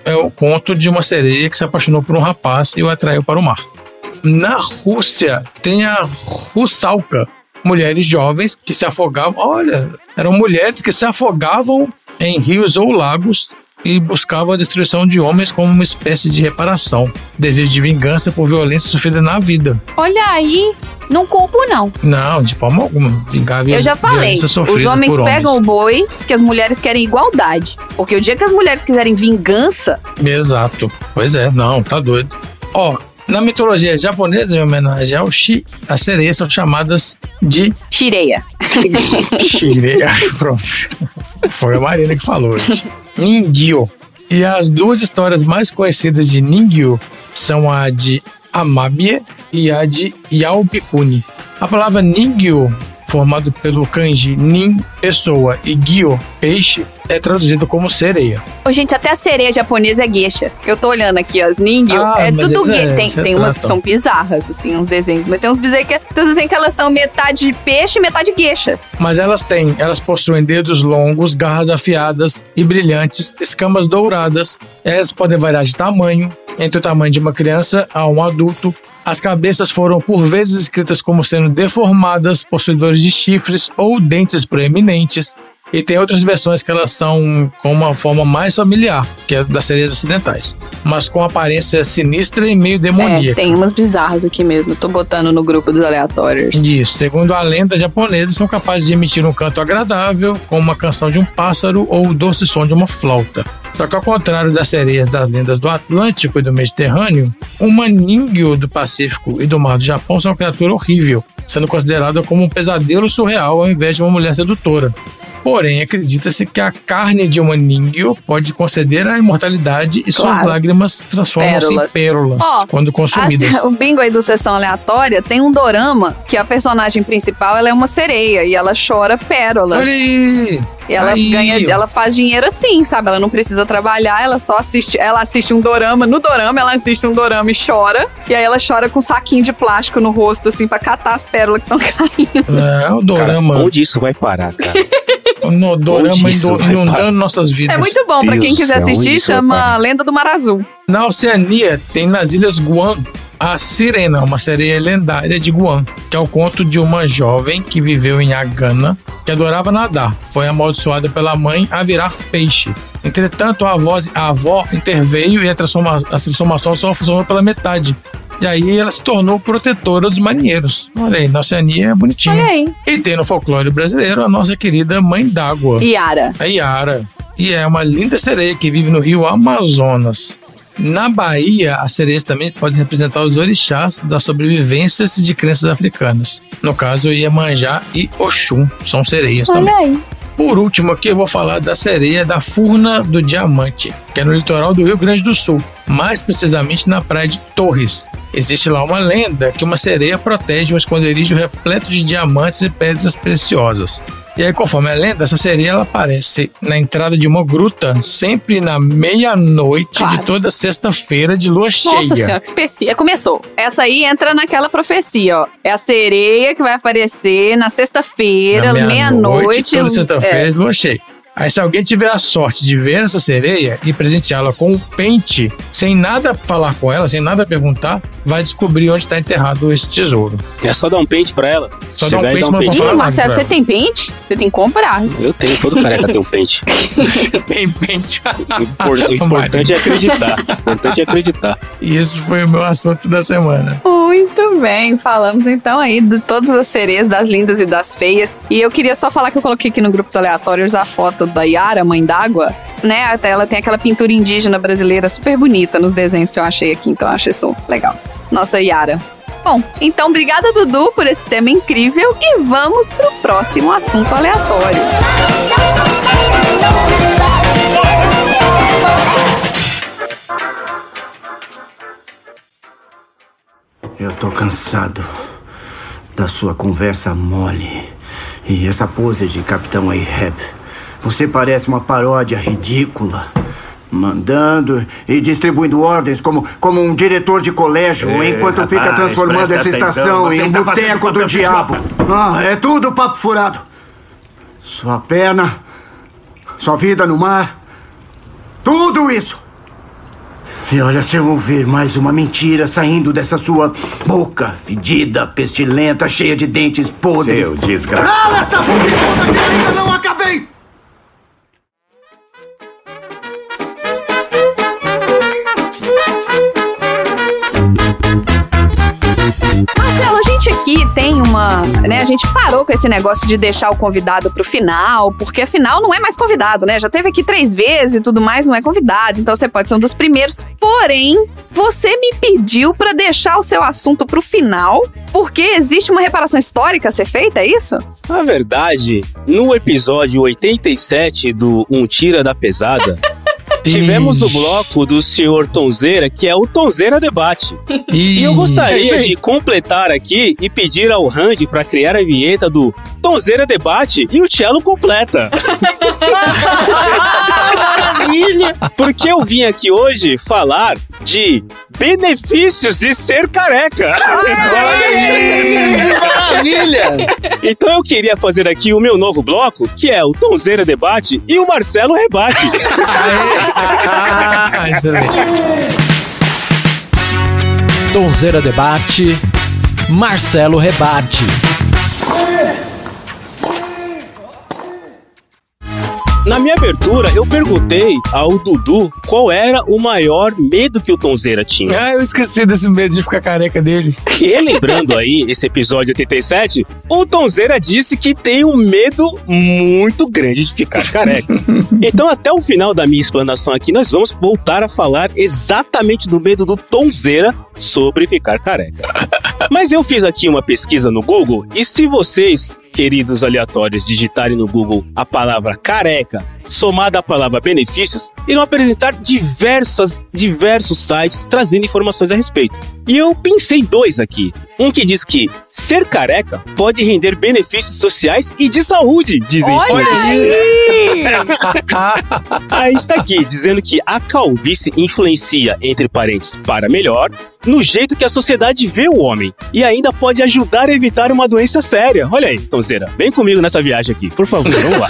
É o conto de uma sereia que se apaixonou por um rapaz e o atraiu para o mar. Na Rússia tem a Russalka, mulheres jovens que se afogavam. Olha, eram mulheres que se afogavam em rios ou lagos e buscavam a destruição de homens como uma espécie de reparação, desejo de vingança por violência sofrida na vida.
Olha aí, não culpo, não.
Não, de forma alguma. Vingar
Eu já falei, os homens pegam o boi, que as mulheres querem igualdade. Porque o dia que as mulheres quiserem vingança.
Exato. Pois é, não, tá doido. Ó, na mitologia japonesa, em homenagem ao Shi, as sereias são chamadas de.
Shireia.
Shireia. Pronto. Foi a Marina que falou hoje. Ningyo. E as duas histórias mais conhecidas de Ningyo são a de Amabie e a de Yaobikuni. A palavra Ningyo, formado pelo kanji nin, pessoa, e gyo, peixe, é traduzido como sereia.
Ô, gente, até a sereia japonesa é geisha. Eu tô olhando aqui, as Ningyo, ah, é tudo é, tem, tem umas que são bizarras, assim, uns desenhos. Mas tem uns desenhos que, tem uns desenhos que elas são metade peixe e metade geisha.
Mas elas têm, elas possuem dedos longos, garras afiadas e brilhantes, escamas douradas. Elas podem variar de tamanho, entre o tamanho de uma criança a um adulto. As cabeças foram por vezes escritas como sendo deformadas, possuidores de chifres ou dentes proeminentes. E tem outras versões que elas são com uma forma mais familiar, que é das sereias ocidentais, mas com aparência sinistra e meio demoníaca. É,
tem umas bizarras aqui mesmo, tô botando no grupo dos aleatórios.
Isso, segundo a lenda japonesa, são capazes de emitir um canto agradável, como uma canção de um pássaro ou o doce som de uma flauta. Só que ao contrário das sereias das lendas do Atlântico e do Mediterrâneo, o maninho do Pacífico e do Mar do Japão são uma criatura horrível, sendo considerada como um pesadelo surreal ao invés de uma mulher sedutora. Porém, acredita-se que a carne de um maninho pode conceder a imortalidade e suas
Claro.
lágrimas transformam-se em pérolas
Ó,
quando consumidas.
A- o bingo aí do Sessão Aleatória tem um dorama que a personagem principal ela é uma sereia e ela chora pérolas.
Olha aí!
E ela
Aí,
ganha,
ó.
ela faz dinheiro assim, sabe? Ela não precisa trabalhar, ela só assiste, ela assiste um dorama, no dorama ela assiste um dorama e chora, e aí ela chora com um saquinho de plástico no rosto assim pra catar as pérolas que estão caindo.
É, o
Cara,
dorama,
onde isso vai parar, cara?
no dorama indo- inundando nossas vidas.
É muito bom pra
Deus
quem quiser assistir, chama? Lenda do Mar Azul.
Na Oceania, tem nas Ilhas Guam a Sirena, uma sereia lendária de Guam, que é o conto de uma jovem que viveu em Agana, que adorava nadar. Foi amaldiçoada pela mãe a virar peixe. Entretanto, a avó, a avó interveio e a, transforma, a transformação só funcionou pela metade. E aí ela se tornou protetora dos marinheiros. Olha aí, na Oceania é bonitinho.
Olha aí.
E tem no folclore brasileiro a nossa querida Mãe d'Água
Yara.
a Yara. E é uma linda sereia que vive no rio Amazonas. Na Bahia, as sereias também podem representar os orixás das sobrevivências de crenças africanas. No caso, Iemanjá e Oxum são sereias também.
Olha aí.
Por último aqui eu vou falar da sereia da Furna do Diamante, que é no litoral do Rio Grande do Sul, mais precisamente na praia de Torres. Existe lá uma lenda que uma sereia protege um esconderijo repleto de diamantes e pedras preciosas. E aí, conforme a lenda, essa sereia ela aparece na entrada de uma gruta sempre na meia-noite
Claro.
de toda sexta-feira de lua cheia.
Nossa senhora, que específica. Começou. Essa aí entra naquela profecia, ó. É a sereia que vai aparecer na sexta-feira,
Na
meia-noite.
Toda sexta-feira,
É.
de lua cheia. Aí, se alguém tiver a sorte de ver essa sereia e presenteá-la com um pente, sem nada falar com ela, sem nada perguntar, vai descobrir onde está enterrado esse tesouro.
É só dar um pente pra ela.
Só
Chegar
dar um pente,
dar um
não
pente.
Ih, Marcelo, você tem pente? Você tem que comprar.
Eu tenho, todo careca tem um pente.
Bem pente.
O importante é acreditar. O importante é acreditar.
E esse foi o meu assunto da semana.
Muito bem, falamos então aí de todas as sereias, das lindas e das feias. E eu queria só falar que eu coloquei aqui no grupo dos aleatórios a foto da Yara, mãe d'água, né? Até ela tem aquela pintura indígena brasileira super bonita nos desenhos que eu achei aqui, então eu achei isso legal. Nossa Yara. Bom, então obrigada Dudu por esse tema incrível e vamos pro próximo assunto aleatório.
Eu tô cansado da sua conversa mole e essa pose de Capitão Ahab. Você parece uma paródia ridícula. Mandando e distribuindo ordens como, como um diretor de colégio,
Ei,
enquanto fica
rapaz,
transformando
presta
essa estação em um boteco do diabo. Ah, é tudo papo furado. Sua perna, sua vida no mar, tudo isso. E olha, se eu ouvir mais uma mentira saindo dessa sua boca fedida, pestilenta, cheia de dentes podres.
Seu desgraçado.
Cala essa boca ainda não acabei!
Marcelo, a gente aqui tem uma. né, a gente parou com esse negócio de deixar o convidado pro final, porque afinal não é mais convidado, né? Já teve aqui três vezes e tudo mais, não é convidado, então você pode ser um dos primeiros. Porém, você me pediu pra deixar o seu assunto pro final, porque existe uma reparação histórica a ser feita, é isso?
Na verdade, no episódio 87 do Um Tira da Pesada, tivemos o bloco do senhor Tonzeira, que é o Tonzeira Debate. E eu
É
gostaria
aí.
de completar aqui e pedir ao Randy para criar a vinheta do Tonzeira Debate e o Cello completa.
Maravilha!
Porque eu vim aqui hoje falar de benefícios de ser careca.
Maravilha!
Então eu queria fazer aqui o meu novo bloco, que é o Tonzeira Debate e o Marcelo Rebate.
Ah, excelente.
Tonzeira Debate, Marcelo Rebate.
Na minha abertura, eu perguntei ao Dudu qual era o maior medo que o Tonzeira tinha.
Ah, eu esqueci desse medo de ficar careca dele.
E relembrando aí esse episódio 87, o Tonzeira disse que tem um medo muito grande de ficar careca. Então, até o final da minha explanação aqui, nós vamos voltar a falar exatamente do medo do Tonzeira sobre ficar careca. Mas eu fiz aqui uma pesquisa no Google e se vocês, queridos aleatórios, digitarem no Google a palavra careca somada à palavra benefícios, irão apresentar diversas, diversos sites trazendo informações a respeito. E eu pensei dois aqui. Um que diz que ser careca pode render benefícios sociais e de saúde, dizem
Olha aí!
Aí está aqui, dizendo que a calvície influencia, entre parentes, para melhor, no jeito que a sociedade vê o homem. E ainda pode ajudar a evitar uma doença séria. Olha aí, Tonzeira, vem comigo nessa viagem aqui, por favor, vamos lá.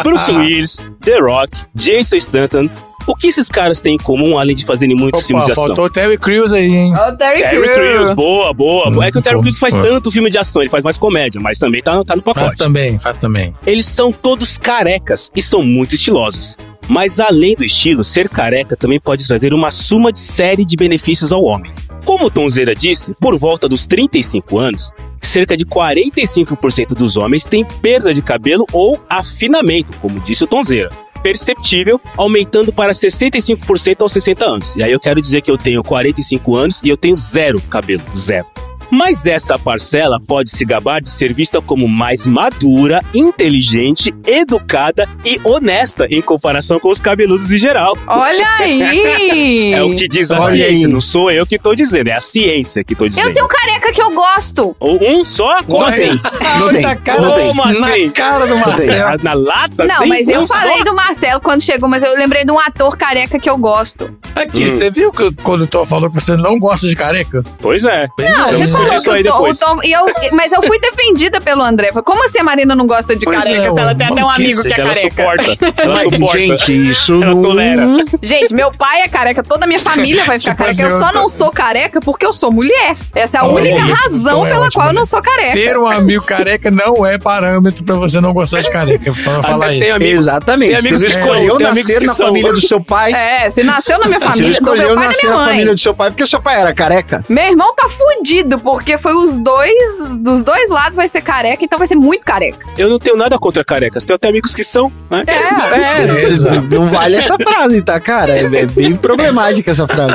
Bruce Willis, The Rock, Jason Stanton. O que esses caras têm em comum, além de fazerem muitos filmes de
Opa,
ação?
faltou o Terry Crews aí, hein?
Ó, o Terry,
Terry
Crews.
Crews, boa, boa. boa. É que o Terry Crews faz
bom.
tanto filme de ação, ele faz mais comédia, mas também tá, tá no
Faz
pacote.
também, faz também.
Eles são todos carecas e são muito estilosos. Mas além do estilo, ser careca também pode trazer uma suma de série de benefícios ao homem. Como o Tonzeira disse, por volta dos 35 anos, cerca de 45% dos homens têm perda de cabelo ou afinamento, como disse o Tonzeira. Perceptível, aumentando para 65% aos 60 anos. E aí eu quero dizer que eu tenho 45 anos e eu tenho zero cabelo, zero. Mas essa parcela pode se gabar de ser vista como mais madura, inteligente, educada e honesta em comparação com os cabeludos em geral.
Olha aí!
É o que diz a
Olha
ciência,
aí.
não sou eu que tô dizendo, é a ciência que tô dizendo.
Eu tenho um careca que eu gosto.
Ou Um só? Como
Olha
assim?
Não tem.
Cara,
Não tem.
Como assim?
Na cara do Marcelo.
Na lata?
Não, mas eu
um só?
falei do Marcelo quando chegou, mas eu lembrei de um ator careca que eu gosto.
Aqui,
Hum.
você viu que o condutor falou que você não gosta de careca?
Pois é.
Não, você
aí
Tom,
depois.
Tom- e eu, mas eu fui defendida pelo André. Como assim a Marina não gosta de
Pois
careca
é,
se ela tem até um amigo que é
Ela
careca?
suporta. Ela
Mas,
suporta.
gente, isso
Ela
não...
tolera.
Gente, meu pai é careca, toda a minha família vai ficar
Tipo
careca.
assim,
Eu só não sou careca porque eu sou mulher. Essa é a
Olha
única
aí,
razão
é
pela
ótimo,
qual eu não sou careca.
Ter um amigo careca não é parâmetro pra você não gostar de careca. Falar isso.
amigos-
Exatamente.
tem amigos
Você escolheu
tem
nascer na
são.
família do seu pai.
É, se nasceu na minha
Você
família, do meu
escolheu
pai e da
nascer
minha
na
mãe.
família do seu pai porque seu pai era careca.
Meu irmão tá fudido, porque foi os dois, dos dois lados vai ser careca, então vai ser muito careca.
Eu não tenho nada contra carecas, tenho até amigos que são, né?
É.
É,
Beleza.
não vale essa frase, tá, cara? É, é bem problemática essa frase.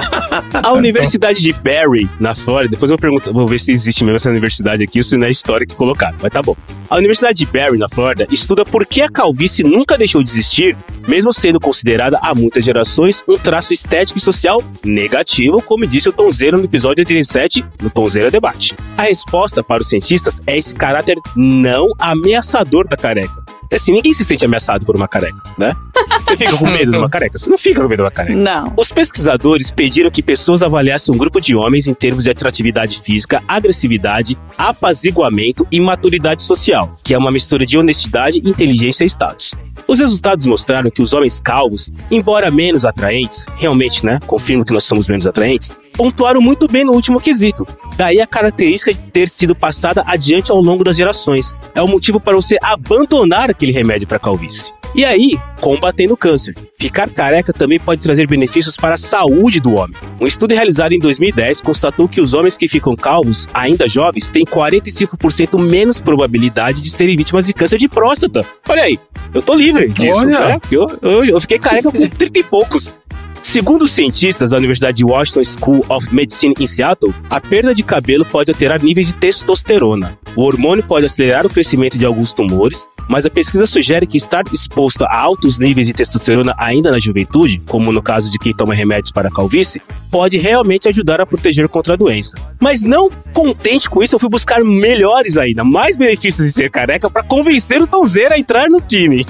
A Universidade de Barry, na Flórida, depois eu pergunto, vou ver se existe mesmo essa universidade aqui, se não é história que colocaram, mas tá bom. A Universidade de Barry, na Flórida, estuda por que a calvície nunca deixou de existir, mesmo sendo considerada há muitas gerações um traço estético e social negativo, como disse o Tonzeira no episódio 87, no Tonzeira Debate. A resposta para os cientistas é esse caráter não ameaçador da careca. Assim, ninguém se sente ameaçado por uma careca, né? Você fica com medo de uma careca? Você não fica com medo de uma careca.
Não.
Os pesquisadores pediram que pessoas avaliassem um grupo de homens em termos de atratividade física, agressividade, apaziguamento e maturidade social, que é uma mistura de honestidade, inteligência e status. Os resultados mostraram que os homens calvos, embora menos atraentes, realmente, né, confirmo que nós somos menos atraentes, pontuaram muito bem no último quesito. Daí a característica de ter sido passada adiante ao longo das gerações. É o motivo para você abandonar aquele remédio para calvície. E aí, combatendo o câncer. Ficar careca também pode trazer benefícios para a saúde do homem. Um estudo realizado em 2010 constatou que os homens que ficam calvos, ainda jovens, têm 45% menos probabilidade de serem vítimas de câncer de próstata. Olha aí, eu tô livre disso,
Olha.
né? Eu, eu, eu fiquei careca com 30 e poucos. Segundo cientistas da Universidade de Washington School of Medicine em Seattle, a perda de cabelo pode alterar níveis de testosterona. O hormônio pode acelerar o crescimento de alguns tumores, mas a pesquisa sugere que estar exposto a altos níveis de testosterona ainda na juventude, como no caso de quem toma remédios para a calvície, pode realmente ajudar a proteger contra a doença. Mas não contente com isso, eu fui buscar melhores ainda, mais benefícios de ser careca para convencer o Tonzeira a entrar no time.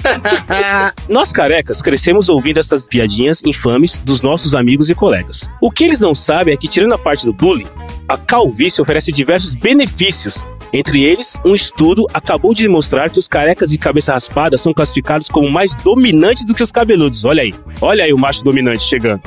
Nós carecas crescemos ouvindo essas piadinhas infames dos nossos amigos e colegas. O que eles não sabem é que, tirando a parte do bullying, a calvície oferece diversos benefícios Entre eles, um estudo acabou de demonstrar que os carecas de cabeça raspada são classificados como mais dominantes do que os cabeludos. Olha aí. Olha aí o macho dominante chegando.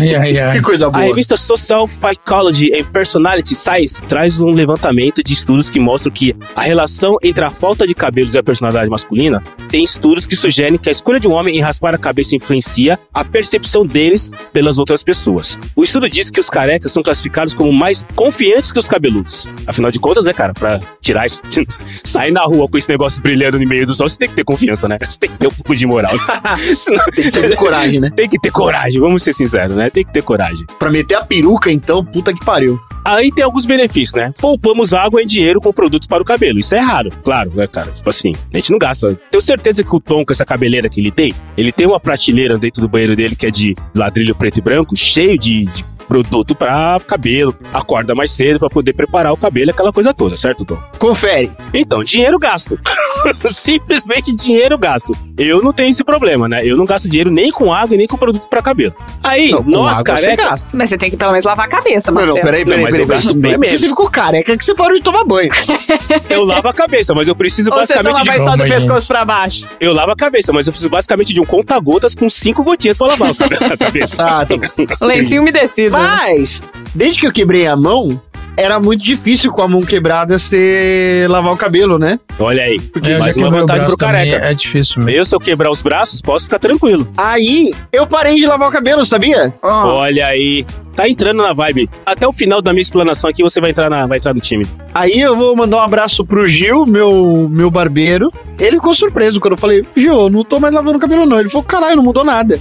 Ai, ai, ai.
Que coisa
A
boa.
revista Social Psychology and Personality Science traz um levantamento de estudos que mostram que a relação entre a falta de cabelos e a personalidade masculina tem estudos que sugerem que a escolha de um homem em raspar a cabeça influencia a percepção deles pelas outras pessoas. O estudo diz que os carecas são classificados como mais confiantes que os cabeludos. Afinal de contas, né, cara, pra tirar isso, sair na rua com esse negócio brilhando no meio do sol, você tem que ter confiança, né? Você tem que ter um pouco de moral. Senão-
Tem que ter coragem, né?
tem que ter coragem, vamos ser sinceros, né? Tem que ter coragem.
Pra meter a peruca, então, puta que pariu.
Aí tem alguns benefícios, né? Poupamos água e dinheiro com produtos para o cabelo. Isso é raro, claro, né, cara? Tipo assim, a gente não gasta. Tenho certeza que o Tom, com essa cabeleira que ele tem, ele tem uma prateleira dentro do banheiro dele que é de ladrilho preto e branco, cheio de, de produto para cabelo. Acorda mais cedo para poder preparar o cabelo, aquela coisa toda, certo, Tom?
Confere.
Então, dinheiro gasto. Simplesmente dinheiro gasto. Eu não tenho esse problema, né? Eu não gasto dinheiro nem com água e nem com produto para cabelo. Aí,
Não,
nós
você
carecas.
gasta.
Mas você tem que pelo menos lavar a cabeça,
Não,
Marcelo.
não, peraí,
Não,
peraí,
mas
peraí.
eu gasto
peraí.
bem
Não é porque
menos.
Você ficou careca que você parou de tomar banho.
Eu lavo a cabeça, mas eu preciso
Ou você
basicamente
toma
de
só do
Calma, gente.
pescoço pra baixo?
Eu lavo a cabeça, mas eu preciso basicamente de um conta-gotas com cinco gotinhas pra lavar a cabeça.
Ah, tá.
Lencinho umedecido.
Mas, desde que eu quebrei a mão, era muito difícil com a mão quebrada você lavar o cabelo, né?
Olha aí.
É, eu já
mais uma vantagem pro careca.
é difícil mesmo.
Eu, se eu quebrar os braços, posso ficar tranquilo.
Aí, eu parei de lavar o cabelo, sabia?
Ó,
Olha aí. Tá entrando na vibe. Até o final da minha explanação aqui, você vai entrar, na, vai entrar no time.
Aí eu vou mandar um abraço pro Gil, meu, meu barbeiro. Ele ficou surpreso quando eu falei, Gil, eu não tô mais lavando o cabelo não. Ele falou, caralho, não mudou nada.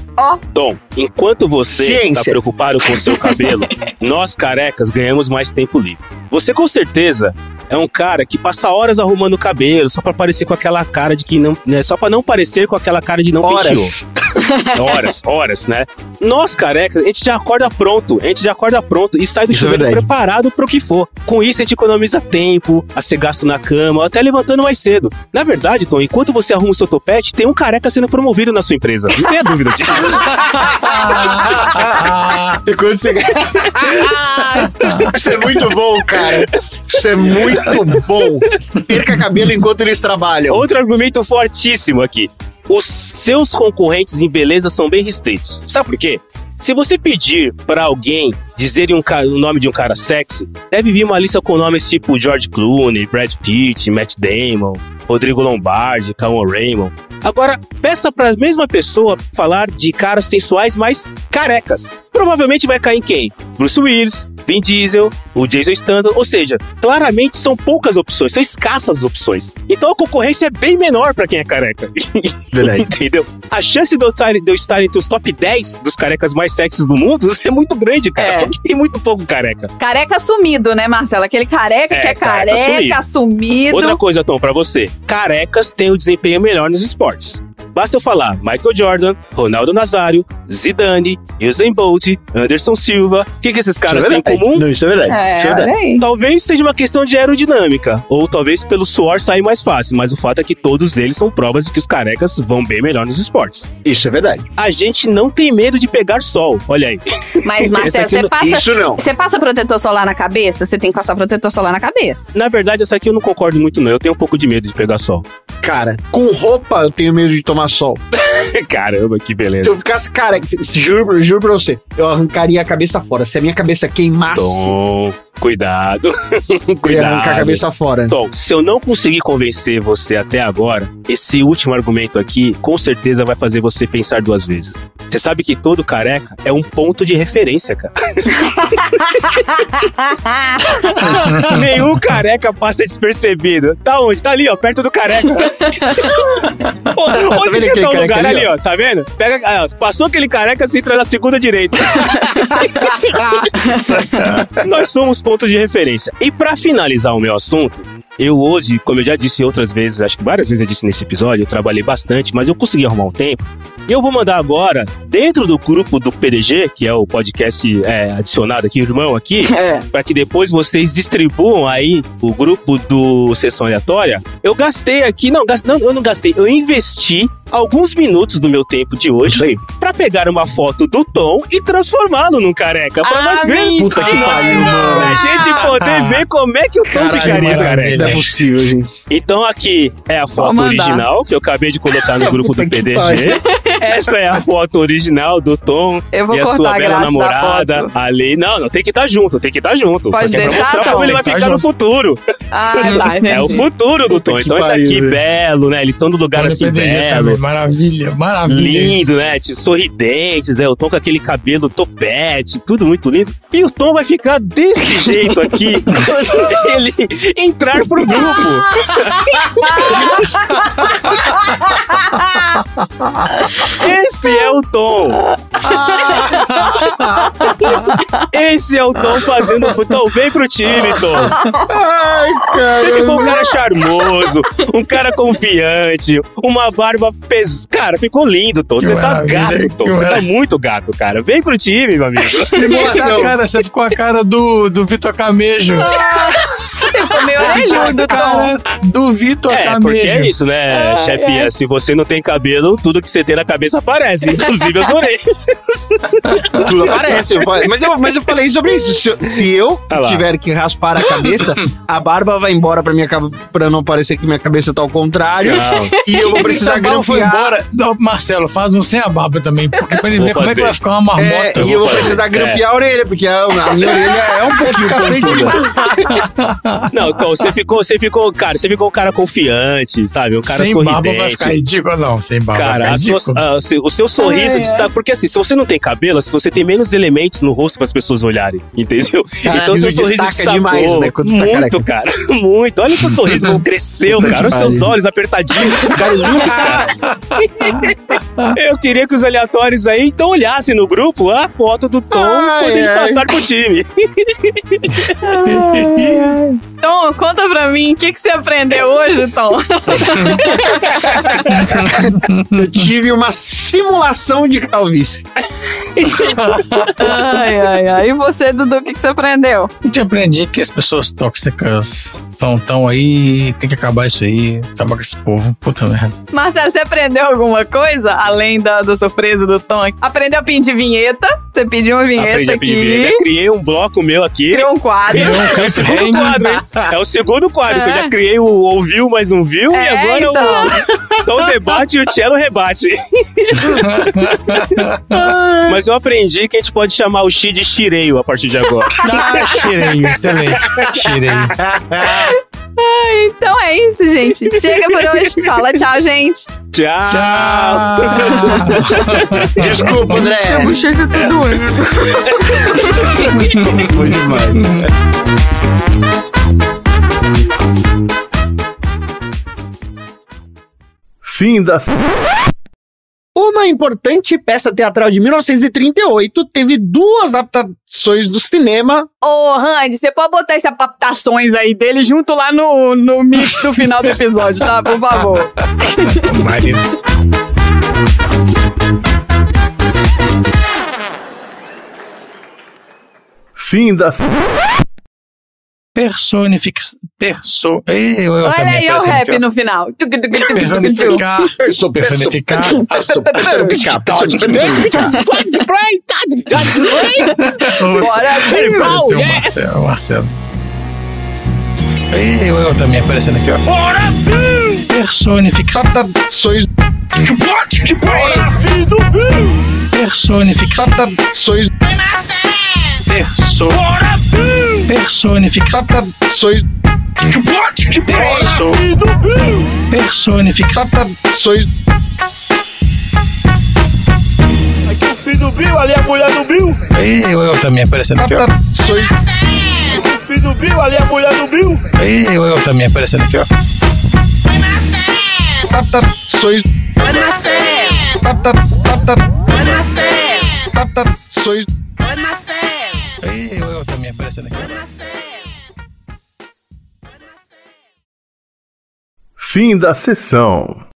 Tom, enquanto você
Ciência.
tá preocupado com o seu cabelo, nós carecas ganhamos mais tempo livre. Você com certeza é um cara que passa horas arrumando o cabelo só pra parecer com aquela cara de que não, né, só pra não parecer com aquela cara de não penteou.
Horas.
Horas, né? Nós, carecas, a gente já acorda pronto. A gente já acorda pronto e sai do
Isso é
chuveiro
verdade.
preparado pro que for. Com isso, a gente economiza tempo, a ser gasto na cama, ou até levantando mais cedo. Na verdade, Tom, enquanto você arruma o seu topete, tem um careca sendo promovido na sua empresa. Não tenha dúvida disso.
E quando você... Isso é muito bom, cara. Isso é muito bom. Perca cabelo enquanto eles trabalham.
Outro argumento fortíssimo aqui. Os seus concorrentes em beleza são bem restritos. Sabe por quê? Se você pedir pra alguém dizerem um o nome de um cara sexy, deve vir uma lista com nomes tipo George Clooney, Brad Pitt, Matt Damon, Rodrigo Lombardi, Callum Raymond. Agora, peça pra mesma pessoa falar de caras sensuais mais carecas. Provavelmente vai cair em quem? Bruce Willis, Vin Diesel, o Jason Statham, ou seja, claramente são poucas opções, são escassas as opções. Então a concorrência é bem menor pra quem é careca.
Verdade.
Entendeu? A chance de eu, estar, de eu estar entre os top 10 dos carecas mais sexys do mundo é muito grande, cara,
É.
porque tem muito pouco careca.
Careca sumido, né, Marcelo? Aquele careca
É,
que é
careca
careca, sumido.
Outra coisa, Tom, pra você. Carecas têm o desempenho melhor nos esportes. Basta eu falar Michael Jordan, Ronaldo Nazário, Zidane, Usain Bolt, Anderson Silva. O que, que esses caras
Isso é
têm em comum?
Não, isso é verdade. Isso é
É,
verdade.
Talvez seja uma questão de aerodinâmica, ou talvez pelo suor sair mais fácil, mas o fato é que todos eles são provas de que os carecas vão bem melhor nos esportes.
Isso é verdade.
A gente não tem medo de pegar sol, olha aí.
Mas, Marcelo, você
não-
passa,
Isso não.
você passa protetor solar na cabeça? Você tem que passar protetor solar na cabeça.
Na verdade, essa aqui eu não concordo muito não, eu tenho um pouco de medo de pegar sol.
Cara, com roupa eu tenho medo de tomar sol.
Caramba, que
Se
beleza.
eu ficasse careca, juro, juro pra você, eu arrancaria a cabeça fora. Se a minha cabeça queimasse,
Tom, cuidado.
ia arrancar a
cuidado.
cabeça fora.
Tom, se eu não conseguir convencer você até agora, esse último argumento aqui com certeza vai fazer você pensar duas vezes. Você sabe que todo careca é um ponto de referência, cara. Nenhum careca passa despercebido. Tá onde? Tá ali, ó, perto do careca. Ô, Onde
vendo
que tá o lugar
ali,
ali, ó? Tá vendo? Pega, ah, passou aquele careca, você entra na segunda direita. Nós somos pontos de referência. E pra finalizar o meu assunto, eu hoje, como eu já disse outras vezes, acho que várias vezes eu disse nesse episódio, eu trabalhei bastante, mas eu consegui arrumar um tempo. E eu vou mandar agora, dentro do grupo do PDG, que é o podcast é, adicionado aqui, irmão aqui,
É.
para que depois vocês distribuam aí o grupo do Sessão Aleatória. Eu gastei aqui, não, gast, não, eu não gastei, eu investi alguns minutos do meu tempo de hoje pra pegar uma foto do Tom e transformá-lo num careca. Pra
Ah,
nós vermos.
Puta que
Pra
pariu, mano.
gente poder ver como é que o Tom
Caralho,
ficaria
mano,
careca.
Não é possível, gente.
Então aqui é a foto original que eu acabei de colocar no grupo do PDG. Essa é a foto original do Tom
Eu vou
e a sua
a
bela namorada ali. Não, não, tem que estar junto, tem que estar junto.
Pode
porque é pra
deixar,
mostrar
Tom?
como ele vai ficar
tá
no
junto.
futuro.
Ah, tá, entendi.
É o futuro do Tom. Então ele tá aqui belo, né? Eles estão no lugar assim belo.
Maravilha, maravilha.
Lindo, né? Sorridentes, né? O Tom com aquele cabelo topete, tudo muito lindo. E o Tom vai ficar desse jeito aqui quando ele entrar pro grupo. Esse é o Tom. Esse é o Tom fazendo. Tom, vem pro time, Tom.
Ai,
Você
cara.
ficou um cara charmoso, um cara confiante, uma barba pes... Cara, ficou lindo, Tom. Você tá gato, Tom. Você tá muito gato, cara. Vem pro time, meu amigo.
Tá a cara, você ficou a cara do, do Vitor Camejo.
Você ficou meio orelhudo, Tom.
cara do Vitor
É,
Camejo.
porque é isso, né, chefia? Se você não tem cabelo, tudo que você tem na cabeça aparece, inclusive as orelhas.
Tudo aparece. eu falei- Mas eu, mas eu falei sobre isso. Se eu, se eu
Ah
tiver que raspar a cabeça, a barba vai embora pra, minha, pra não parecer que minha cabeça tá ao contrário.
Não.
E eu vou precisar
foi
grampear.
embora. Não, Marcelo, faz um sem a barba também. Porque pra ele
Vou
ver como é que
fazer.
vai ficar uma marmota.
É, e eu vou
fazer.
precisar grampear a orelha, porque a, a minha orelha é um pouquinho
Fica feio.
Não, Tom, você ficou, você ficou, cara, você ficou um cara confiante, sabe? Um cara
sem
sorridente.
barba vai ficar ridículo, não. Sem barba
Cara,
vai ficar ridículo.
o seu sorriso destaca. Porque assim, se você não tem cabelo, se você tem menos elementos no rosto para as pessoas olharem, entendeu?
Caralho,
então seu sorriso
destaca
destacou
demais, né, quando tá
muito,
careca.
cara. Muito. Olha o seu sorriso como cresceu,
Puta
cara. Os seus olhos apertadinhos, cara. Eu queria que os aleatórios aí então olhassem no grupo a foto do Tom
Ai,
quando ele
ai.
passar pro time.
Tom, conta pra mim, o que, que você aprendeu hoje, Tom?
Eu tive uma simulação de calvície.
ai, ai, ai. E você, Dudu, o que, que você aprendeu?
Gente aprendi que as pessoas tóxicas estão tão aí, tem que acabar isso aí, acabar com esse povo. Puta merda.
Marcelo, você aprendeu alguma coisa além da, da surpresa do Tom? Aprendeu a pedir vinheta? Você pediu uma vinheta
Aprendi a
aqui.
pedir vinheta. Criei um bloco meu aqui.
Criou um quadro.
Criou um
É o segundo quadro, hein? É o segundo quadro, que eu
É.
já criei o ouviu, mas não viu, e
É,
agora
então.
o Tom debate e o Cello rebate. mas eu aprendi que a gente pode chamar o Xi de Shireio a partir de agora.
Ah, cheirei, excelente. Cheirei.
Então é isso, gente. Chega por hoje. Fala tchau, gente.
Tchau!
Tchau.
Desculpa, André.
bochecha tá doendo.
Foi demais.
Fim da.
Uma importante peça teatral de 1938 teve duas adaptações do cinema.
Ô, Randy, você pode botar essas adaptações aí dele junto lá no, no mix do final do episódio, tá? Por favor.
Marido.
Fim da.
Personifica. Perso. Eu, eu
Olha aí o
aparecendo
rap
aqui,
no final.
Personificar.
Perso-
Personificar.
perso- personificar, personificar.
Bora,
pareceu o Marcelo. Marcelo. Ei, eu, eu também aparecendo aqui, ó. Personifica.
Adaptações.
Personifica.
Adaptações.
Perso. Personifica.
Adaptações.
Perso. Personifica.
Adaptações.
Aqui o filho do Bill, ali a mulher do Bill.
Ei, eu, eu também aparecendo aqui, ó.
Adaptações.
O filho do Bill, ali a mulher do Bill.
Ei, eu, eu também aparecendo aqui, ó.
Adaptações. Adaptações.
Ei, eu, eu também aparecendo aqui.
Fim da sessão.